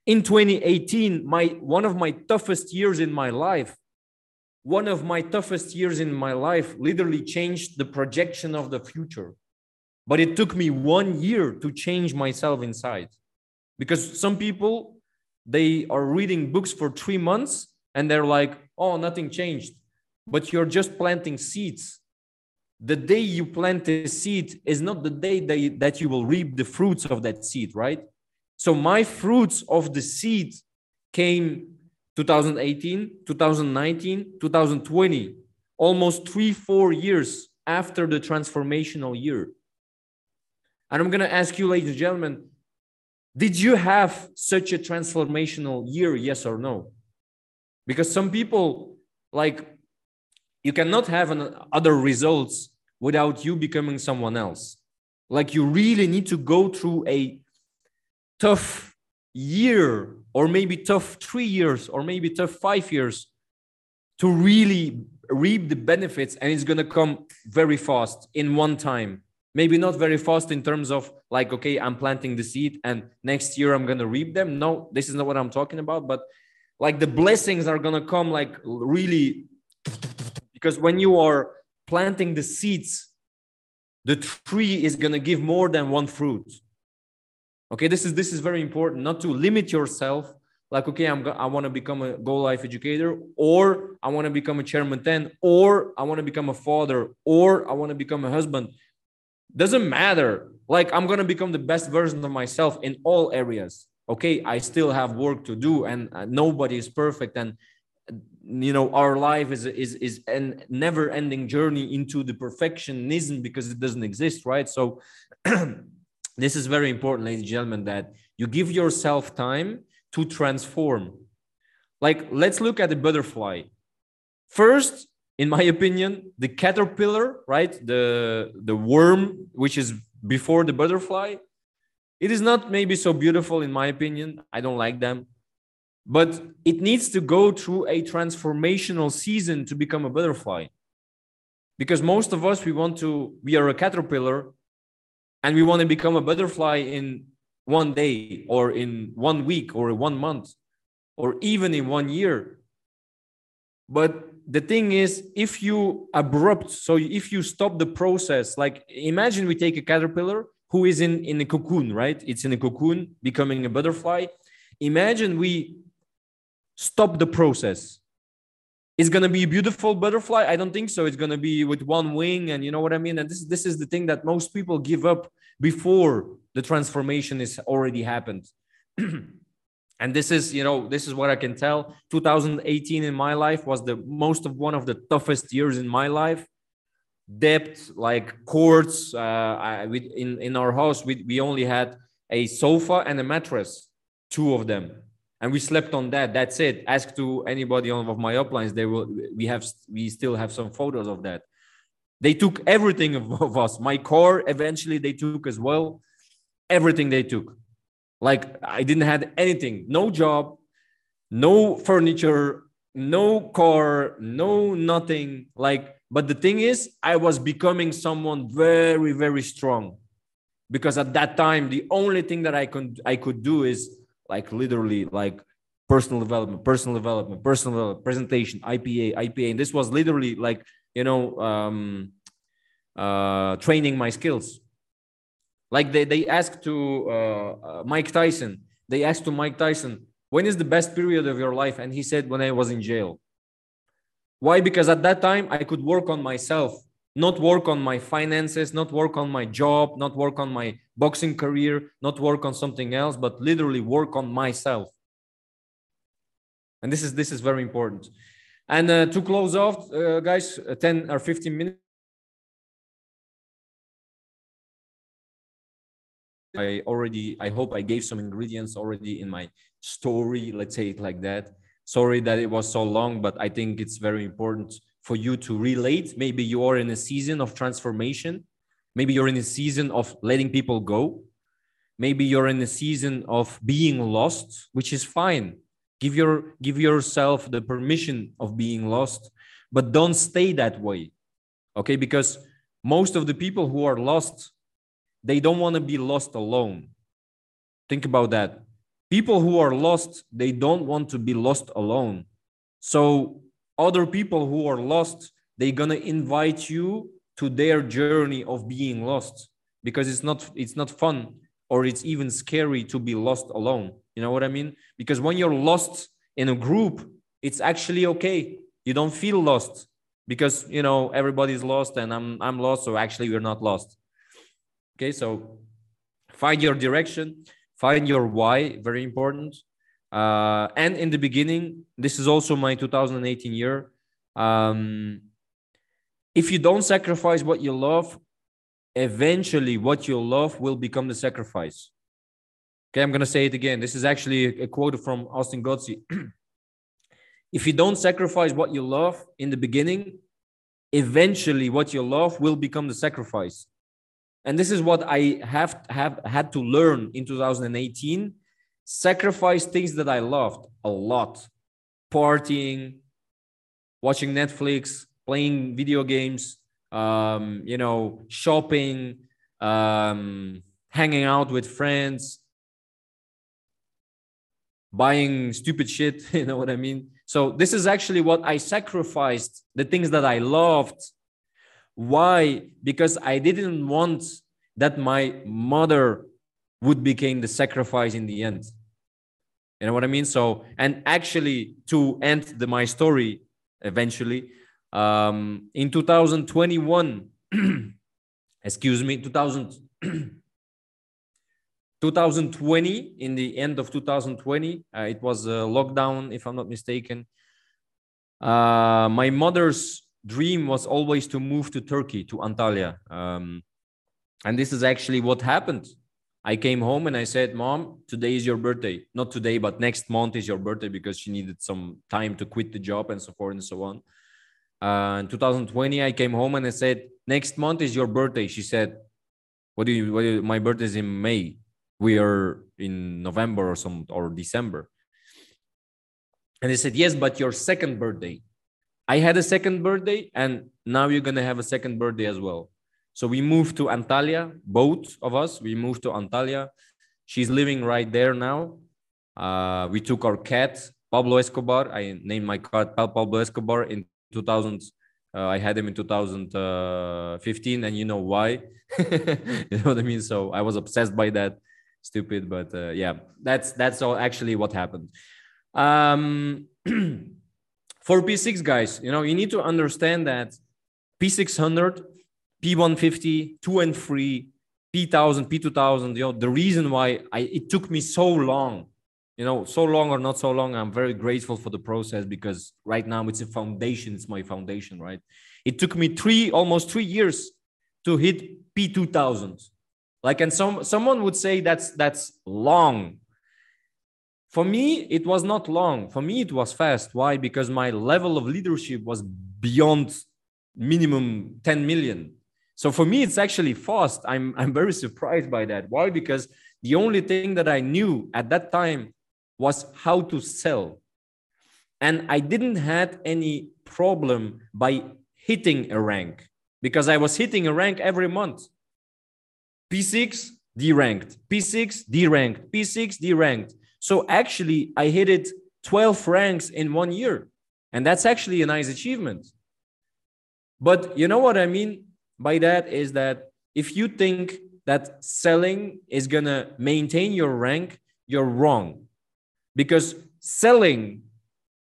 In 2018, my one of my toughest years in my life, one of my toughest years in my life literally changed the projection of the future. But it took me one year to change myself inside because some people they are reading books for three months and they're like oh nothing changed. But you're just planting seeds. The day you plant a seed is not the day that you, that you will reap the fruits of that seed right? So my fruits of the seed came 2018 2019 2020 almost three four years after the transformational year. And i'm going to ask you ladies and gentlemen did you have such a transformational year, yes or no? Because some people, like, you cannot have an, other results without you becoming someone else. Like, you really need to go through a tough year, or maybe tough three years, or maybe tough five years to really reap the benefits, and it's going to come very fast in one time maybe not very fast in terms of like okay i'm planting the seed and next year i'm to reap them. No this is not what i'm talking about but like the blessings are to come like really because when you are planting the seeds the tree is to give more than one fruit. Okay this is this is very important not to limit yourself like okay i'm i want to become a GoLive educator or i want to become a chairman 10 or i want to become a father or i want to become a husband doesn't matter. Like i'm going to become the best version of myself in all areas. Okay i still have work to do and uh, nobody is perfect and you know our life is is is a never ending journey into the perfectionism because it doesn't exist right? So this is very important ladies and gentlemen that you give yourself time to transform. Like let's look at the butterfly. First in my opinion, the caterpillar, right, the the worm, which is before the butterfly, it is not maybe so beautiful in my opinion. I don't like them, but it needs to go through a transformational season to become a butterfly. Because most of us, we want to, we are a caterpillar, and we want to become a butterfly in one day, or in one week, or one month, or even in one year. But the thing is if you abrupt so if you stop the process like imagine we take a caterpillar who is in in a cocoon right? It's in a cocoon becoming a butterfly. Imagine we stop the process. It's going to be a beautiful butterfly? I don't think so. It's going to be with one wing and you know what i mean? And this this is the thing that most people give up before the transformation is already happened and this is you know this is what i can tell. 2018 in my life was the most of one of the toughest years in my life. Debt like courts uh, I, we, in in our house we, we only had a sofa and a mattress two of them. And we slept on that. That's it. Ask to anybody on of my uplines they will we have we still have some photos of that. They took everything of, of us. My car eventually they took as well. Everything they took Like I didn't have anything, no job, no furniture, no car, no nothing. Like, but the thing is, I was becoming someone very, very strong. Because at that time, the only thing that I could I could do is like literally like personal development, personal development, personal development, presentation, IPA, IPA. And this was literally like, you know, um, uh, training my skills. Like they, they asked to uh, uh, Mike Tyson, they asked to Mike Tyson, when is the best period of your life? And he said, when I was in jail. Why? Because at that time I could work on myself, not work on my finances, not work on my job, not work on my boxing career, not work on something else, but literally work on myself and this is this is very important and uh, to close off uh, guys uh, 10 or 15 minutes i already i hope i gave some ingredients already in my story. Let's say it like that. Sorry that it was so long but i think it's very important for you to relate. Maybe you are in a season of transformation. Maybe you're in a season of letting people go. Maybe you're in a season of being lost which is fine. Give your give yourself the permission of being lost but don't stay that way. Okay? Because most of the people who are lost they don't want to be lost alone think about that people who are lost they don't want to be lost alone so other people who are lost they're going to invite you to their journey of being lost because it's not it's not fun or it's even scary to be lost alone you know what I mean? Because when you're lost in a group, it's actually okay. You don't feel lost because you know everybody's lost and I'm I'm lost, so actually we're not lost. Okay, so find your direction, find your why, very important. Uh, and in the beginning, this is also my 2018 year. Um, if you don't sacrifice what you love, eventually what you love will become the sacrifice. Okay, I'm going to say it again. This is actually a quote from Austin Gotzi. if you don't sacrifice what you love in the beginning, eventually what you love will become the sacrifice. And this is what I have have had to learn in 2018. Sacrifice things that I loved a lot. Partying, watching Netflix, playing video games, um, you know, shopping, um, hanging out with friends, buying stupid shit you know what i mean so this is actually what i sacrificed the things that i loved why? Because i didn't want that my mother would become the sacrifice in the end. You know what i mean? So and actually to end the, my story eventually um in 2021 excuse me 2000 2020 in the end of 2020 uh, it was a lockdown if i'm not mistaken. Uh, my mother's dream was always to move to turkey to antalya. Um, and this is actually what happened. I came home and i said mom today is your birthday. Not today but next month is your birthday because she needed some time to quit the job and so forth and so on. Uh, in 2020 i came home and i said next month is your birthday. She said what do you, what do you my birthday is in may. We are in November or some or December. And I said, Yes, but your second birthday. I had a second birthday, and now you're gonna have a second birthday as well. So we moved to Antalya, both of us. We moved to Antalya. She's living right there now. Uh, we took our cat, Pablo Escobar. I named my cat Pablo Escobar in 2000. Uh, I had him in 2015, uh, and you know why? you know what I mean? So I was obsessed by that stupid but uh, yeah that's that's all actually what happened um for p6 guys you know you need to understand that p600 p150 2 and 3 p1000 p2000 you know the reason why i it took me so long you know so long or not so long i'm very grateful for the process because right now it's a foundation it's my foundation right? It took me three almost three years to hit p2000 like and some someone would say that's that's long for me it was not long. For me it was fast. Why? Because my level of leadership was beyond minimum 10 million. So for me it's actually fast. I'm i'm very surprised by that. Why? Because the only thing that I knew at that time was how to sell. And I didn't had any problem by hitting a rank because I was hitting a rank every month. P6, D ranked, P6, D ranked, P6, D ranked. So actually, I hit it 12 ranks in one year. And that's actually a nice achievement. But you know what I mean by that is that if you think that selling is going to maintain your rank, you're wrong. Because selling,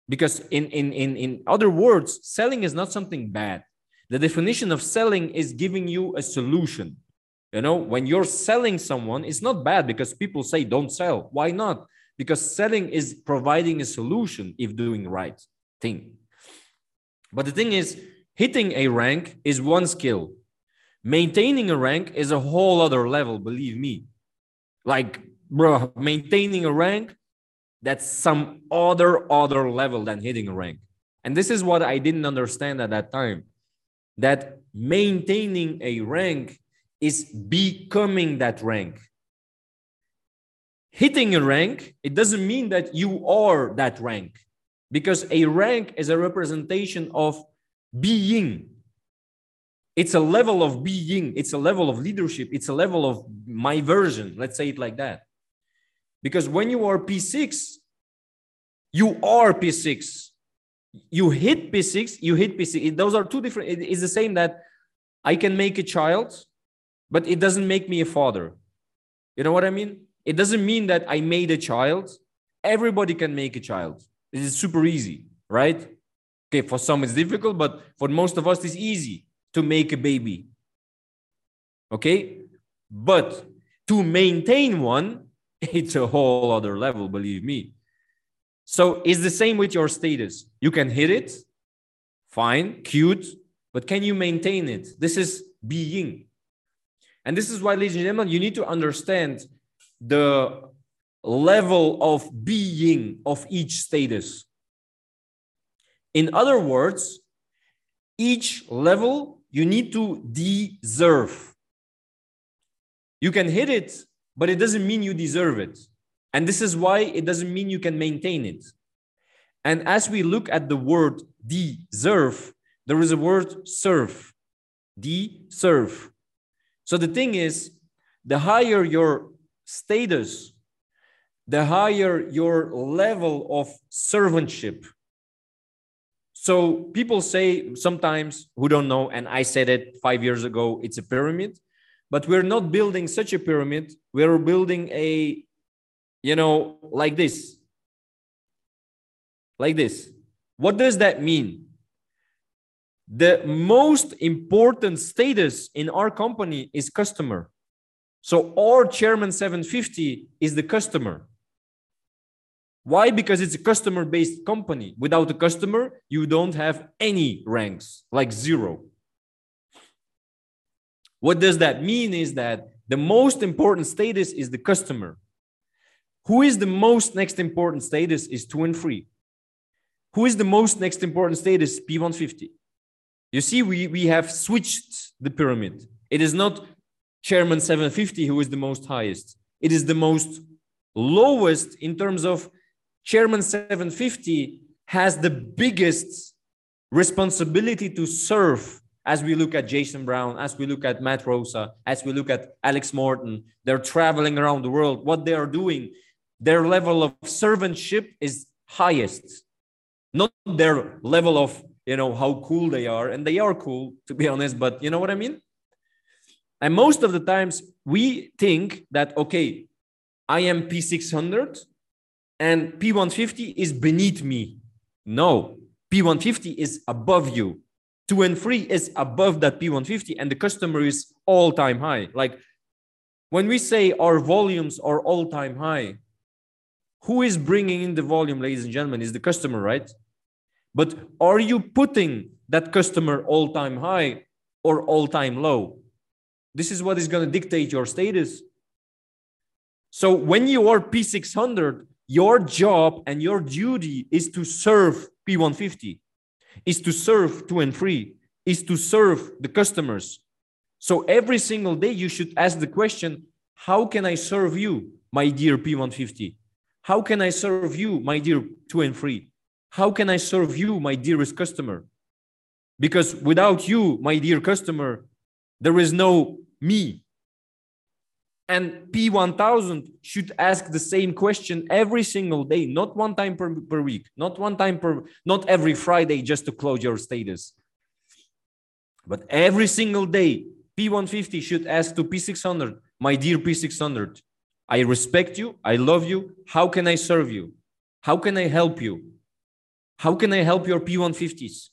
because in, in, in, in other words, selling is not something bad. The definition of selling is giving you a solution. You know, when you're selling someone, it's not bad because people say don't sell. Why not? Because selling is providing a solution if doing right thing. But the thing is, hitting a rank is one skill. Maintaining a rank is a whole other level, believe me. Like, bro, maintaining a rank, that's some other other level than hitting a rank. And this is what I didn't understand at that time. That maintaining a rank is becoming that rank. Hitting a rank, it doesn't mean that you are that rank because a rank is a representation of being. It's a level of being, it's a level of leadership, it's a level of my version. Let's say it like that. Because when you are P6, you are P6. You hit P6, you hit P6. Those are two different. It is the same that I can make a child but it doesn't make me a father. You know what I mean? It doesn't mean that I made a child. Everybody can make a child. It is super easy, right? Okay, for some it's difficult, but for most of us it's easy to make a baby. Okay? But to maintain one, it's a whole other level, believe me. So it's the same with your status. You can hit it, fine, cute, but can you maintain it? This is being. And this is why, ladies and gentlemen, you need to understand the level of being of each status. In other words, each level you need to deserve. You can hit it, but it doesn't mean you deserve it. And this is why it doesn't mean you can maintain it. And as we look at the word deserve, there is a word serve. Deserve. So the thing is, the higher your status, the higher your level of servantship. So people say sometimes who don't know, and I said it five years ago, it's a pyramid, but we're not building such a pyramid. We're building a, you know, like this. Like this. What does that mean? the most important status in our company is customer. So our chairman 750 is the customer. Why? Because it's a customer based company. Without a customer, you don't have any ranks, like zero. What does that mean is that the most important status is the customer. Who is the most next important status is two and three. Who is the most next important status? P150. You see, we, we have switched the pyramid. It is not Chairman 750 who is the most highest. It is the most lowest in terms of Chairman 750 has the biggest responsibility to serve as we look at Jason Brown, as we look at Matt Rosa, as we look at Alex Morton. They're traveling around the world. What they are doing, their level of servantship is highest, not their level of you know how cool they are and they are cool to be honest but you know what i mean and most of the times we think that okay i am p600 and p150 is beneath me. No p150 is above you. 2 and 3 is above that p150 and the customer is all time high. Like when we say our volumes are all time high who is bringing in the volume ladies and gentlemen? Is the customer right? But are you putting that customer all time high or all time low? This is what is going to dictate your status. So when you are P600, your job and your duty is to serve P150, is to serve 2 and 3, is to serve the customers. So every single day you should ask the question, how can I serve you, my dear P150? How can I serve you, my dear two and three? How can I serve you, my dearest customer? Because without you, my dear customer, there is no me. And P1000 should ask the same question every single day, not one time per, per week, not one time per, not every Friday just to close your status. But every single day, P150 should ask to P600, my dear P600, I respect you, I love you. How can I serve you? How can I help you? How can I help your P150s?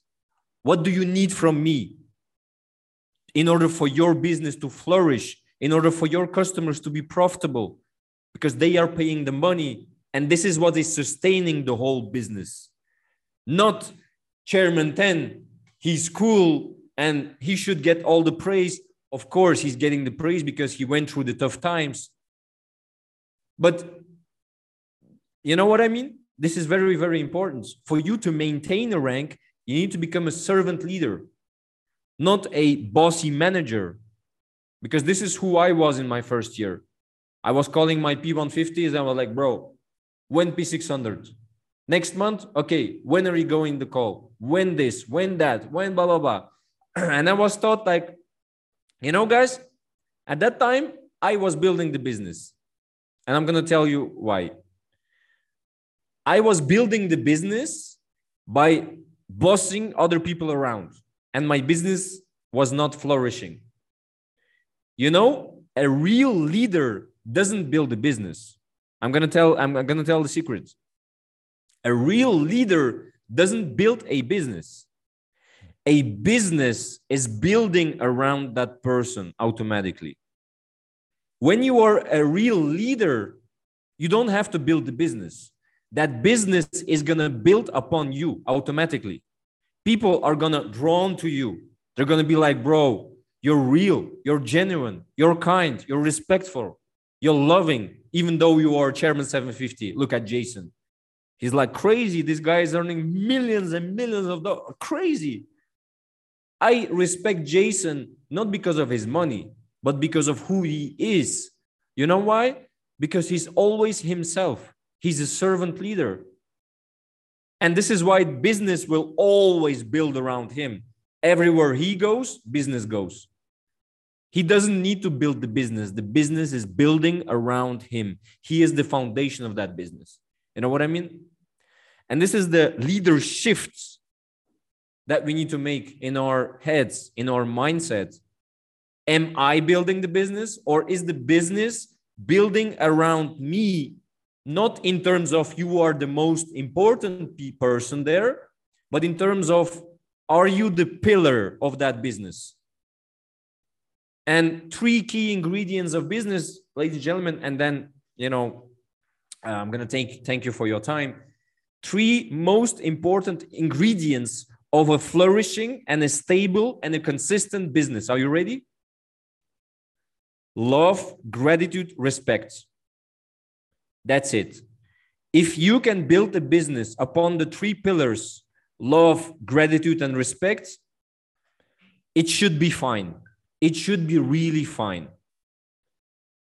What do you need from me in order for your business to flourish, in order for your customers to be profitable? Because they are paying the money, and this is what is sustaining the whole business. Not Chairman 10, he's cool and he should get all the praise. Of course, he's getting the praise because he went through the tough times. But you know what I mean? This is very, very important. For you to maintain a rank, you need to become a servant leader, not a bossy manager. Because this is who I was in my first year. I was calling my P150s and I was like, bro, when P600? Next month? Okay, when are you going the call? When this? When that? When blah, blah, blah. and I was taught like, you know, guys, at that time, I was building the business. And I'm going to tell you why. I was building the business by bossing other people around, and my business was not flourishing. You know, a real leader doesn't build a business. I'm going to tell I'm going to tell the secret. A real leader doesn't build a business a business is building around that person automatically. When you are a real leader, you don't have to build the business. That business is going to build upon you automatically. People are to drawn to you. They're to be like, bro, you're real, you're genuine, you're kind, you're respectful, you're loving, even though you are chairman 750. Look at Jason. He's like crazy. This guy is earning millions and millions of dollars. Crazy. I respect Jason not because of his money, but because of who he is. You know why? Because he's always himself. He's a servant leader. And this is why business will always build around him. Everywhere he goes, business goes. He doesn't need to build the business. The business is building around him. He is the foundation of that business. You know what I mean? And this is the leader shifts that we need to make in our heads, in our mindset. Am I building the business or is the business building around me? Not in terms of you are the most important person there, but in terms of are you the pillar of that business? And three key ingredients of business, ladies and gentlemen, and then, you know, uh, I'm going to thank, thank you for your time. Three most important ingredients of a flourishing and a stable and a consistent business. Are you ready? Love, gratitude, respect. That's it. If you can build a business upon the three pillars love, gratitude, and respect, it should be fine. It should be really fine.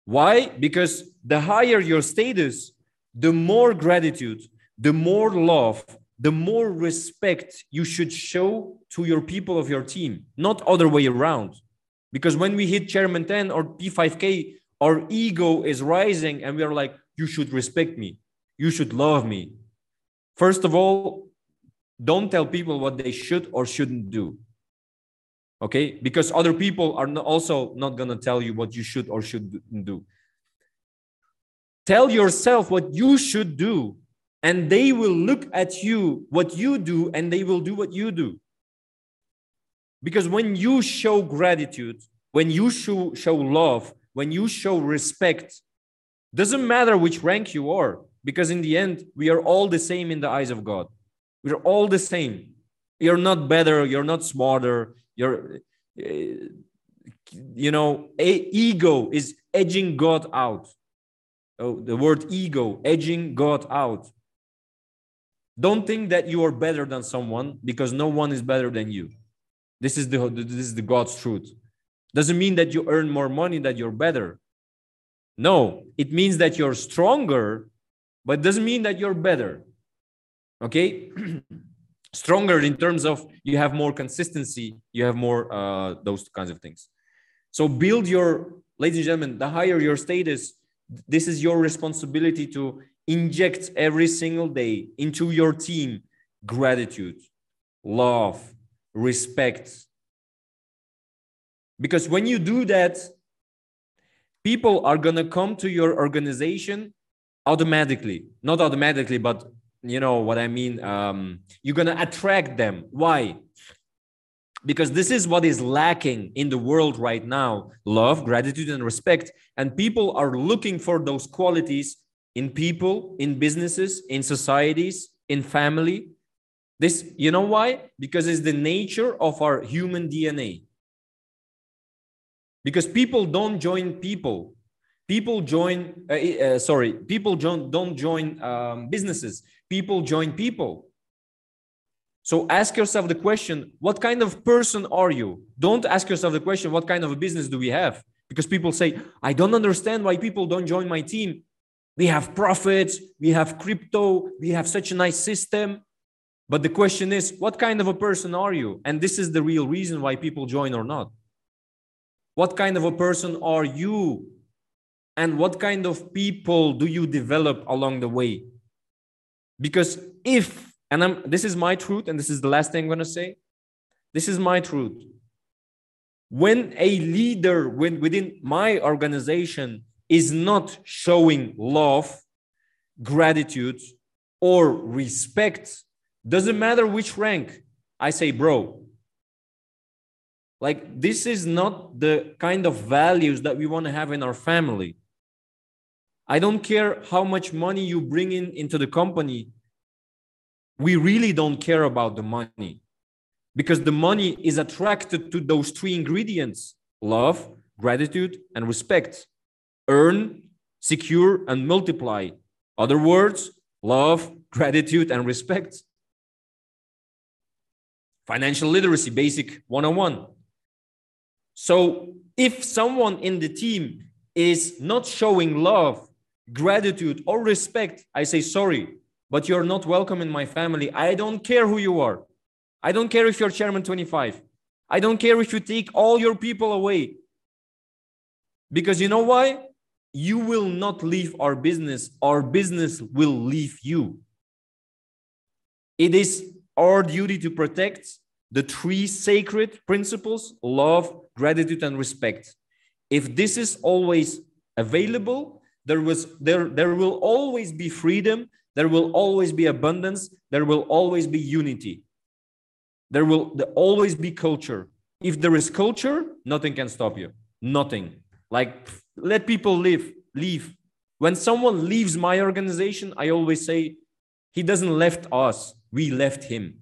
Why? Because the higher your status, the more gratitude, the more love, the more respect you should show to your people of your team, not other way around. Because when we hit chairman 10 or P5K, our ego is rising and we are like, you should respect me. You should love me. First of all, don't tell people what they should or shouldn't do. Okay? Because other people are also not going to tell you what you should or shouldn't do. Tell yourself what you should do and they will look at you, what you do, and they will do what you do. Because when you show gratitude, when you show, show love, when you show respect, doesn't matter which rank you are, because in the end, we are all the same in the eyes of God. We're all the same. You're not better, you're not smarter, you're, uh, you know, ego is edging God out. Oh, the word ego, edging God out. Don't think that you are better than someone because no one is better than you. This is the this is the God's truth. Doesn't mean that you earn more money that you're better. No, it means that you're stronger, but doesn't mean that you're better. Okay? stronger in terms of you have more consistency, you have more uh, those kinds of things. So build your, ladies and gentlemen, the higher your status, this is your responsibility to inject every single day into your team gratitude, love, respect. Because when you do that, people are going to come to your organization automatically. Not automatically but you know what i mean um, you're going to attract them. Why? Because this is what is lacking in the world right now. Love gratitude and respect. And people are looking for those qualities in people in businesses in societies in family. This you know why? Because it's the nature of our human dna because people don't join people. People join uh, uh, sorry people don't, don't join um, businesses. People join people. So ask yourself the question what kind of person are you? Don't ask yourself the question what kind of a business do we have? Because people say i don't understand why people don't join my team. We have profits we have crypto we have such a nice system. But the question is what kind of a person are you? And this is the real reason why people join or not what kind of a person are you? And what kind of people do you develop along the way? Because if, and I'm, this is my truth, and this is the last thing I'm going to say, this is my truth. When a leader when, within my organization is not showing love, gratitude, or respect, doesn't matter which rank, I say, bro, like, this is not the kind of values that we want to have in our family. I don't care how much money you bring in into the company. We really don't care about the money because the money is attracted to those three ingredients love, gratitude, and respect. Earn, secure, and multiply. Other words, love, gratitude, and respect. Financial literacy, basic 101. So if someone in the team is not showing love, gratitude, or respect, I say, sorry, but you're not welcome in my family. I don't care who you are. I don't care if you're chairman 25. I don't care if you take all your people away. Because you know why? You will not leave our business. Our business will leave you. It is our duty to protect the three sacred principles love, gratitude, and respect. If this is always available, there, was, there, there will always be freedom, there will always be abundance, there will always be unity. There will there always be culture. If there is culture, nothing can stop you. Nothing. Like let people live, leave. When someone leaves my organization, I always say, he doesn't left us, we left him.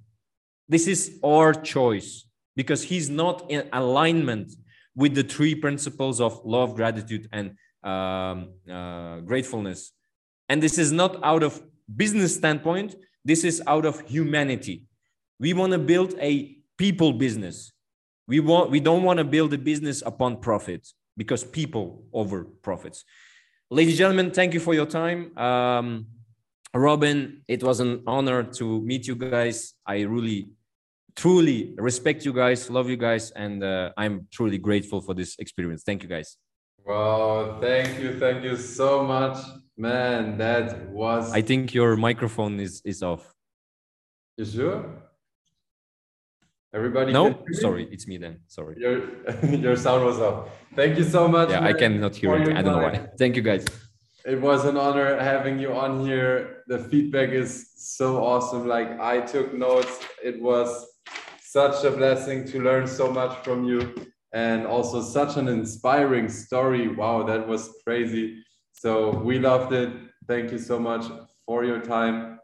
This is our choice because he's not in alignment with the three principles of love, gratitude, and um, uh, gratefulness. And this is not out of business standpoint. This is out of humanity. We want to build a people business. We want. We don't want to build a business upon profit because people over profits. Ladies and gentlemen, thank you for your time. Um, Robin, it was an honor to meet you guys. I really truly respect you guys, love you guys, and uh, I'm truly grateful for this experience. Thank you guys. Wow, thank you, thank you so much, man. That was. I think your microphone is is off. You sure? Everybody. No, sorry, it's me then. Sorry. Your your sound was off. Thank you so much. Yeah, man, I cannot hear it. I don't know why. Thank you, guys. It was an honor having you on here. The feedback is so awesome. Like I took notes. It was such a blessing to learn so much from you and also such an inspiring story. Wow, that was crazy. So we loved it. Thank you so much for your time.